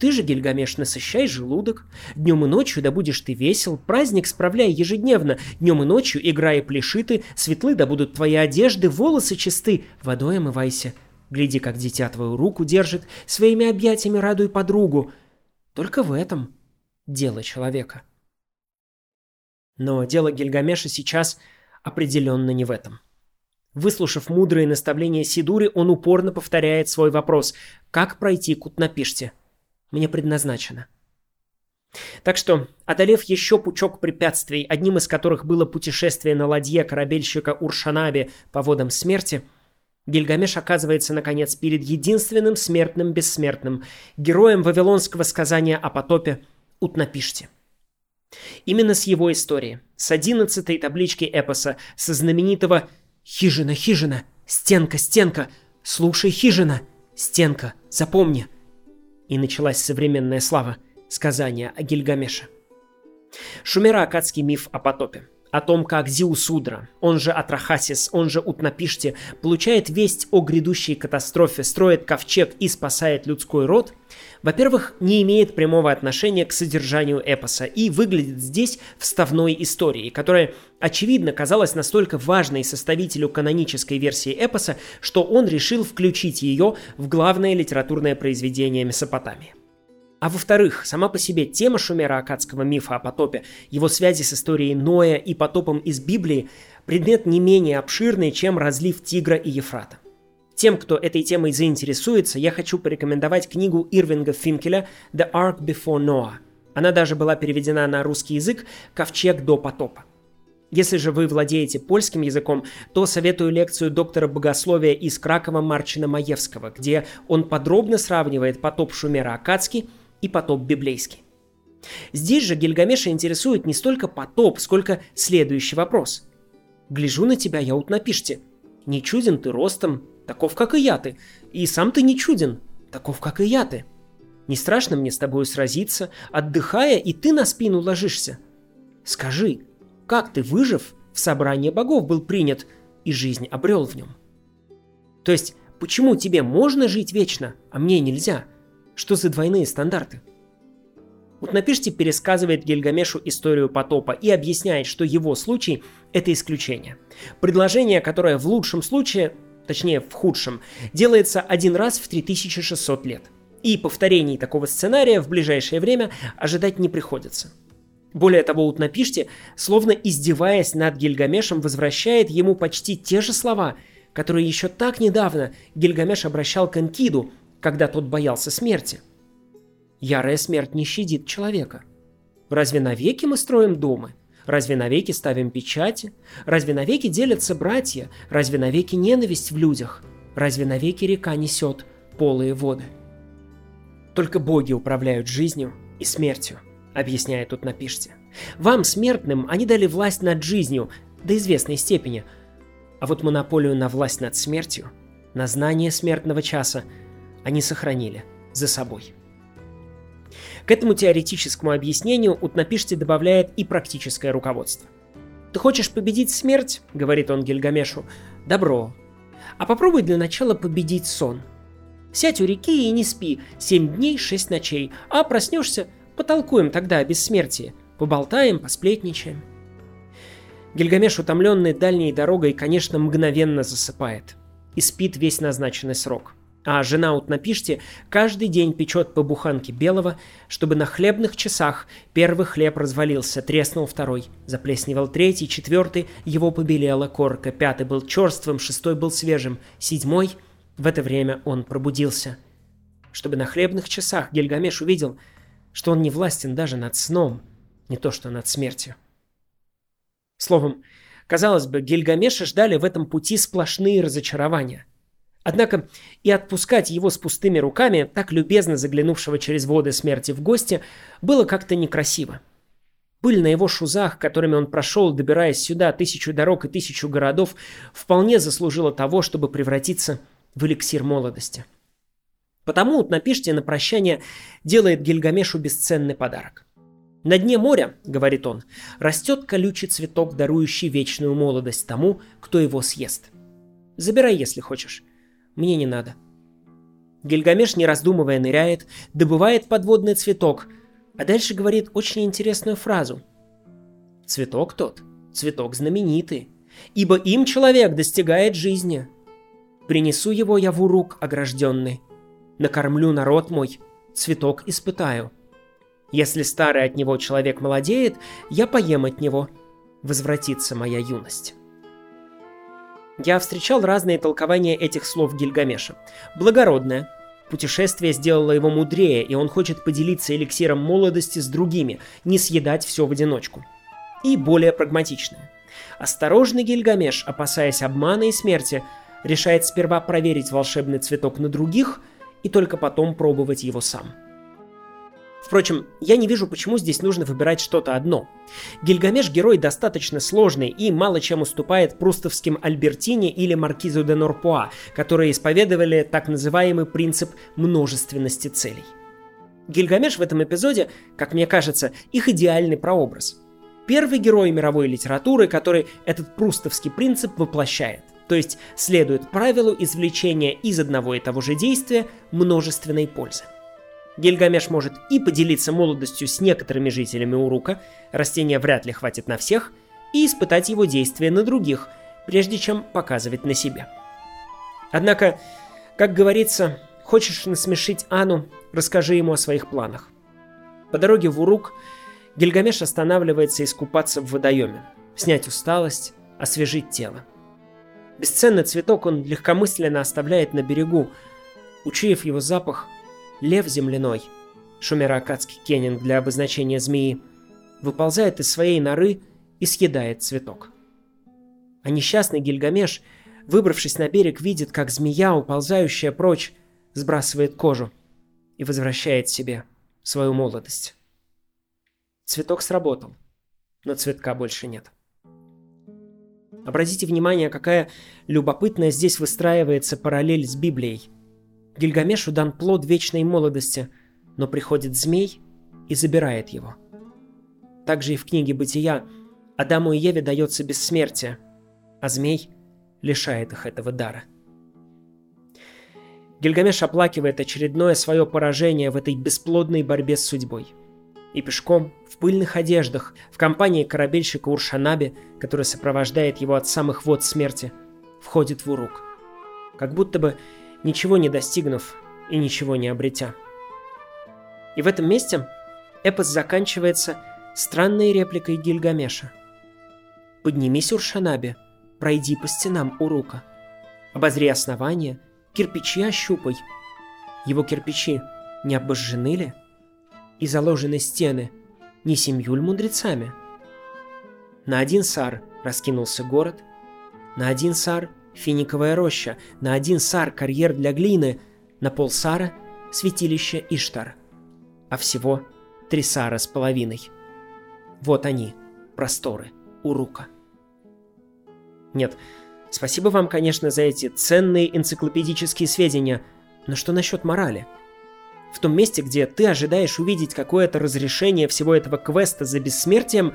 Ты же, Гильгамеш, насыщай желудок. Днем и ночью да будешь ты весел, праздник справляй ежедневно. Днем и ночью играй и пляши ты, светлы да будут твои одежды, волосы чисты, водой омывайся. Гляди, как дитя твою руку держит, своими объятиями радуй подругу. Только в этом дело человека. Но дело Гильгамеша сейчас определенно не в этом. Выслушав мудрые наставления Сидури, он упорно повторяет свой вопрос «Как пройти к Утнапиште?» мне предназначено. Так что, одолев еще пучок препятствий, одним из которых было путешествие на ладье корабельщика Уршанаби по водам смерти, Гильгамеш оказывается, наконец, перед единственным смертным бессмертным, героем вавилонского сказания о потопе Утнапиште. Именно с его истории, с одиннадцатой таблички эпоса, со знаменитого «Хижина, хижина, стенка, стенка, слушай, хижина, стенка, запомни», и началась современная слава сказания о Гильгамеше. Шумеро-акадский миф о потопе. О том, как Зиусудра, он же Атрахасис, он же Утнапишти, получает весть о грядущей катастрофе, строит ковчег и спасает людской род – во-первых, не имеет прямого отношения к содержанию эпоса и выглядит здесь вставной историей, которая, очевидно, казалась настолько важной составителю канонической версии эпоса, что он решил включить ее в главное литературное произведение Месопотамии. А во-вторых, сама по себе тема шумеро-акадского мифа о потопе, его связи с историей Ноя и потопом из Библии – предмет не менее обширный, чем разлив Тигра и Ефрата. Тем, кто этой темой заинтересуется, я хочу порекомендовать книгу Ирвинга Финкеля «The Ark Before Noah». Она даже была переведена на русский язык «Ковчег до потопа». Если же вы владеете польским языком, то советую лекцию доктора богословия из Кракова Марчина Маевского, где он подробно сравнивает потоп Шумера Акадский и потоп библейский. Здесь же Гильгамеша интересует не столько потоп, сколько следующий вопрос. «Гляжу на тебя, Яут, напишите, не чуден ты ростом, Таков, как и я ты. И сам ты не чуден. Таков, как и я ты. Не страшно мне с тобою сразиться, отдыхая, и ты на спину ложишься. Скажи, как ты, выжив, в собрание богов был принят и жизнь обрел в нем? То есть, почему тебе можно жить вечно, а мне нельзя? Что за двойные стандарты? Вот напишите пересказывает Гильгамешу историю потопа и объясняет, что его случай – это исключение. Предложение, которое в лучшем случае, точнее в худшем, делается один раз в 3600 лет. И повторений такого сценария в ближайшее время ожидать не приходится. Более того, Утнапиште, словно издеваясь над Гильгамешем, возвращает ему почти те же слова, которые еще так недавно Гильгамеш обращал к Энкиду, когда тот боялся смерти – Ярая смерть не щадит человека. Разве навеки мы строим дома? Разве навеки ставим печати? Разве навеки делятся братья? Разве навеки ненависть в людях? Разве навеки река несет полые воды? Только боги управляют жизнью и смертью, объясняет тут напишите. Вам, смертным, они дали власть над жизнью до известной степени, а вот монополию на власть над смертью, на знание смертного часа они сохранили за собой. К этому теоретическому объяснению Утнапишти добавляет и практическое руководство. «Ты хочешь победить смерть?» — говорит он Гильгамешу. «Добро. А попробуй для начала победить сон. Сядь у реки и не спи семь дней, шесть ночей, а проснешься, потолкуем тогда о бессмертии, поболтаем, посплетничаем». Гильгамеш, утомленный дальней дорогой, конечно, мгновенно засыпает и спит весь назначенный срок – а жена Утнапишти каждый день печет по буханке белого, чтобы на хлебных часах первый хлеб развалился, треснул второй, заплесневал третий, четвертый, его побелела корка, пятый был черствым, шестой был свежим, седьмой в это время он пробудился. Чтобы на хлебных часах Гильгамеш увидел, что он не властен даже над сном, не то что над смертью. Словом, казалось бы, Гильгамеша ждали в этом пути сплошные разочарования – Однако и отпускать его с пустыми руками, так любезно заглянувшего через воды смерти в гости, было как-то некрасиво. Пыль на его шузах, которыми он прошел, добираясь сюда тысячу дорог и тысячу городов, вполне заслужила того, чтобы превратиться в эликсир молодости. Потому вот напишите на прощание делает Гильгамешу бесценный подарок. «На дне моря, — говорит он, — растет колючий цветок, дарующий вечную молодость тому, кто его съест. Забирай, если хочешь. Мне не надо. Гильгамеш, не раздумывая, ныряет, добывает подводный цветок, а дальше говорит очень интересную фразу. Цветок тот, цветок знаменитый, ибо им человек достигает жизни. Принесу его я в урук огражденный, накормлю народ мой, цветок испытаю. Если старый от него человек молодеет, я поем от него, возвратится моя юность. Я встречал разные толкования этих слов Гильгамеша. Благородное. Путешествие сделало его мудрее, и он хочет поделиться эликсиром молодости с другими, не съедать все в одиночку. И более прагматичное. Осторожный Гильгамеш, опасаясь обмана и смерти, решает сперва проверить волшебный цветок на других и только потом пробовать его сам. Впрочем, я не вижу, почему здесь нужно выбирать что-то одно. Гильгамеш герой достаточно сложный и мало чем уступает прустовским Альбертине или Маркизу де Норпуа, которые исповедовали так называемый принцип множественности целей. Гильгамеш в этом эпизоде, как мне кажется, их идеальный прообраз. Первый герой мировой литературы, который этот прустовский принцип воплощает, то есть следует правилу извлечения из одного и того же действия множественной пользы. Гильгамеш может и поделиться молодостью с некоторыми жителями Урука, растения вряд ли хватит на всех, и испытать его действия на других, прежде чем показывать на себя. Однако, как говорится, хочешь насмешить Ану, расскажи ему о своих планах. По дороге в Урук Гильгамеш останавливается искупаться в водоеме, снять усталость, освежить тело. Бесценный цветок он легкомысленно оставляет на берегу. Учуяв его запах, Лев земляной, шумеро-акадский кеннинг для обозначения змеи, выползает из своей норы и съедает цветок. А несчастный Гильгамеш, выбравшись на берег, видит, как змея, уползающая прочь, сбрасывает кожу и возвращает себе свою молодость. Цветок сработал, но цветка больше нет. Обратите внимание, какая любопытная здесь выстраивается параллель с Библией. Гильгамешу дан плод вечной молодости, но приходит змей и забирает его. Также и в книге «Бытия» Адаму и Еве дается бессмертие, а змей лишает их этого дара. Гильгамеш оплакивает очередное свое поражение в этой бесплодной борьбе с судьбой. И пешком, в пыльных одеждах, в компании корабельщика Уршанаби, который сопровождает его от самых вод смерти, входит в Урук. Как будто бы ничего не достигнув и ничего не обретя. И в этом месте эпос заканчивается странной репликой Гильгамеша. «Поднимись, Уршанаби, пройди по стенам Урука. Обозри основания, кирпичи ощупай. Его кирпичи не обожжены ли? И заложены стены не семью мудрецами?» На один сар раскинулся город, на один сар финиковая роща, на один сар карьер для глины, на пол сара святилище Иштар, а всего три сара с половиной. Вот они, просторы, Урука. Нет, спасибо вам, конечно, за эти ценные энциклопедические сведения, но что насчет морали? В том месте, где ты ожидаешь увидеть какое-то разрешение всего этого квеста за бессмертием,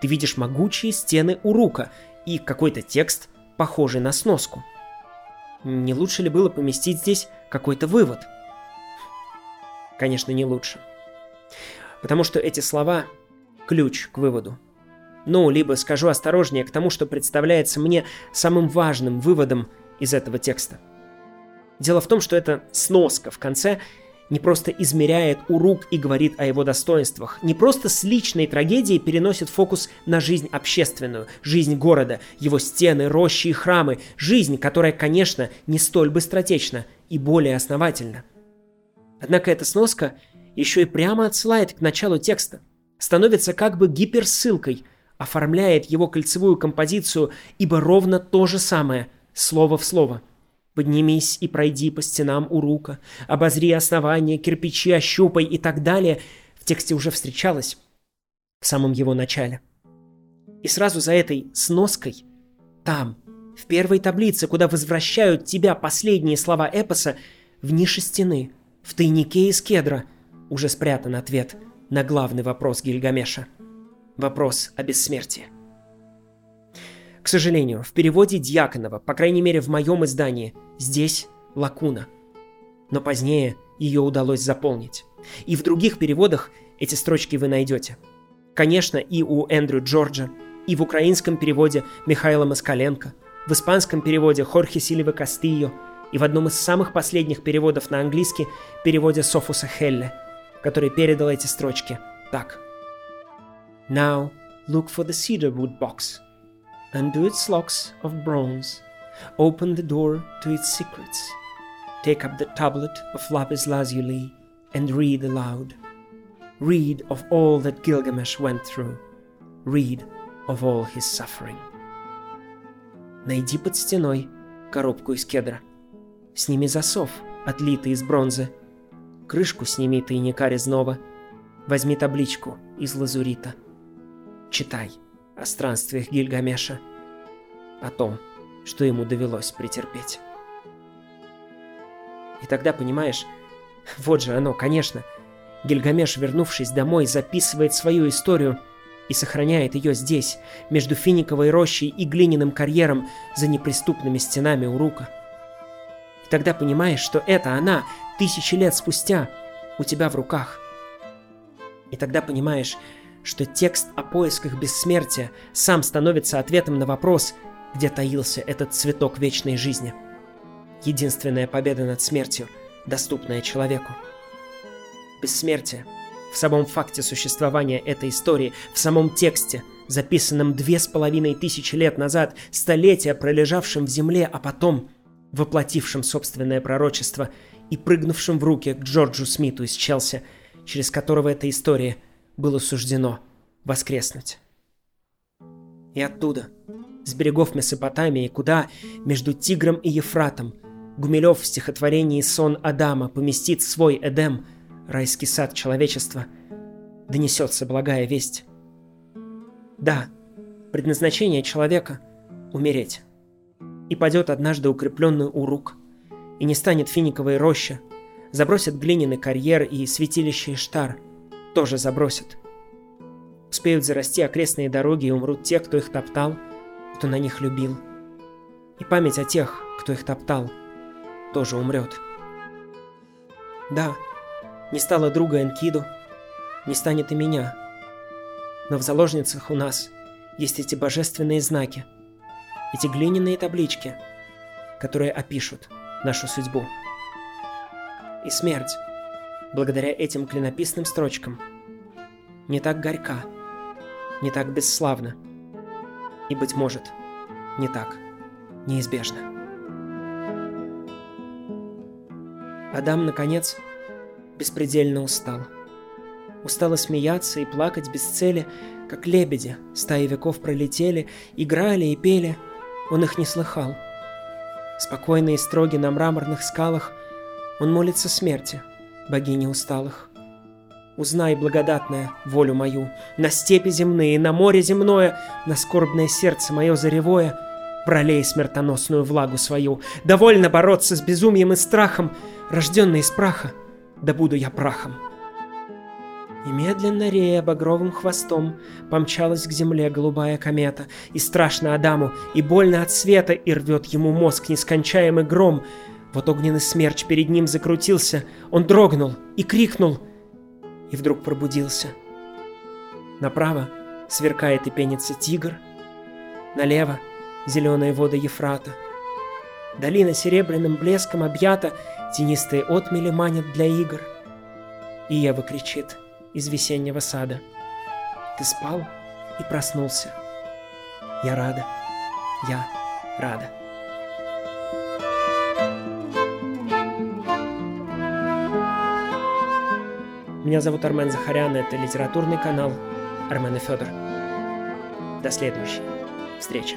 ты видишь могучие стены Урука и какой-то текст, похожий на сноску. Не лучше ли было поместить здесь какой-то вывод? Конечно, не лучше. Потому что эти слова – ключ к выводу. Ну, либо скажу осторожнее к тому, что представляется мне самым важным выводом из этого текста. Дело в том, что эта сноска в конце не просто измеряет урук и говорит о его достоинствах, не просто с личной трагедией переносит фокус на жизнь общественную, жизнь города, его стены, рощи и храмы, жизнь, которая, конечно, не столь быстротечна и более основательна. Однако эта сноска еще и прямо отсылает к началу текста, становится как бы гиперссылкой, оформляет его кольцевую композицию, ибо ровно то же самое, слово в слово – Поднимись и пройди по стенам урука, обозри основания, кирпичи ощупай и так далее. В тексте уже встречалось в самом его начале. И сразу за этой сноской, там, в первой таблице, куда возвращают тебя последние слова эпоса, в нише стены, в тайнике из кедра, уже спрятан ответ на главный вопрос Гильгамеша. Вопрос о бессмертии. К сожалению, в переводе Дьяконова, по крайней мере в моем издании, здесь лакуна. Но позднее ее удалось заполнить. И в других переводах эти строчки вы найдете. Конечно, и у Эндрю Джорджа, и в украинском переводе Михаила Москаленко, в испанском переводе Хорхе Сильва Кастильо, и в одном из самых последних переводов на английский переводе Софуса Хелле, который передал эти строчки так. Now look for the cedar wood box – undo its locks of bronze, open the door to its secrets, take up the tablet of lapis lazuli, and read aloud. Read of all that Gilgamesh went through. Read of all his suffering. Найди под стеной коробку из кедра. Сними засов, отлитый из бронзы. Крышку сними тайника резного. Возьми табличку из лазурита. Читай О странствиях Гильгамеша, о том, что ему довелось претерпеть. И тогда, понимаешь, вот же оно, конечно. Гильгамеш, вернувшись домой, записывает свою историю и сохраняет ее здесь, между финиковой рощей и глиняным карьером за неприступными стенами Урука. И тогда понимаешь, что это она, тысячи лет спустя, у тебя в руках. И тогда понимаешь, что текст о поисках бессмертия сам становится ответом на вопрос, где таился этот цветок вечной жизни. Единственная победа над смертью, доступная человеку. Бессмертие в самом факте существования этой истории, в самом тексте, записанном две с половиной тысячи лет назад, столетия пролежавшем в земле, а потом воплотившим собственное пророчество и прыгнувшим в руки к Джорджу Смиту из Челси, через которого эта история – было суждено воскреснуть. И оттуда, с берегов Месопотамии, куда между Тигром и Ефратом Гумилев в стихотворении «Сон Адама» поместит свой Эдем, райский сад человечества, донесется благая весть. Да, предназначение человека умереть. И падет однажды укрепленный урук, и не станет финиковой роща, забросят глиняный карьер и святилище Иштар, тоже забросят. Успеют зарасти окрестные дороги и умрут те, кто их топтал, кто на них любил. И память о тех, кто их топтал, тоже умрет. Да, не стало друга Энкиду, не станет и меня. Но в заложницах у нас есть эти божественные знаки, эти глиняные таблички, которые опишут нашу судьбу. И смерть, благодаря этим клинописным строчкам, не так горька, не так бесславна и, быть может, не так неизбежна. Адам, наконец, беспредельно устал. Устало смеяться и плакать без цели, как лебеди, стаи веков пролетели, играли и пели, он их не слыхал. Спокойно и строги на мраморных скалах он молится смерти, богине усталых. Узнай, благодатная, волю мою, на степи земные, на море земное, на скорбное сердце мое заревое, пролей смертоносную влагу свою. Довольно бороться с безумием и страхом, рожденный из праха, да буду я прахом. И медленно рея багровым хвостом помчалась к земле голубая комета, и страшно Адаму, и больно от света, и рвет ему мозг нескончаемый гром. Вот огненный смерч перед ним закрутился, он дрогнул и крикнул, и вдруг пробудился. Направо сверкает и пенится тигр, налево зеленые воды Ефрата. Долина серебряным блеском объята, тенистые отмели манят для игр. И Ева кричит — из весеннего сада. Ты спал и проснулся. Я рада, я рада. Меня зовут Армен Захарян, это литературный канал Армен и Федор. До следующей встречи.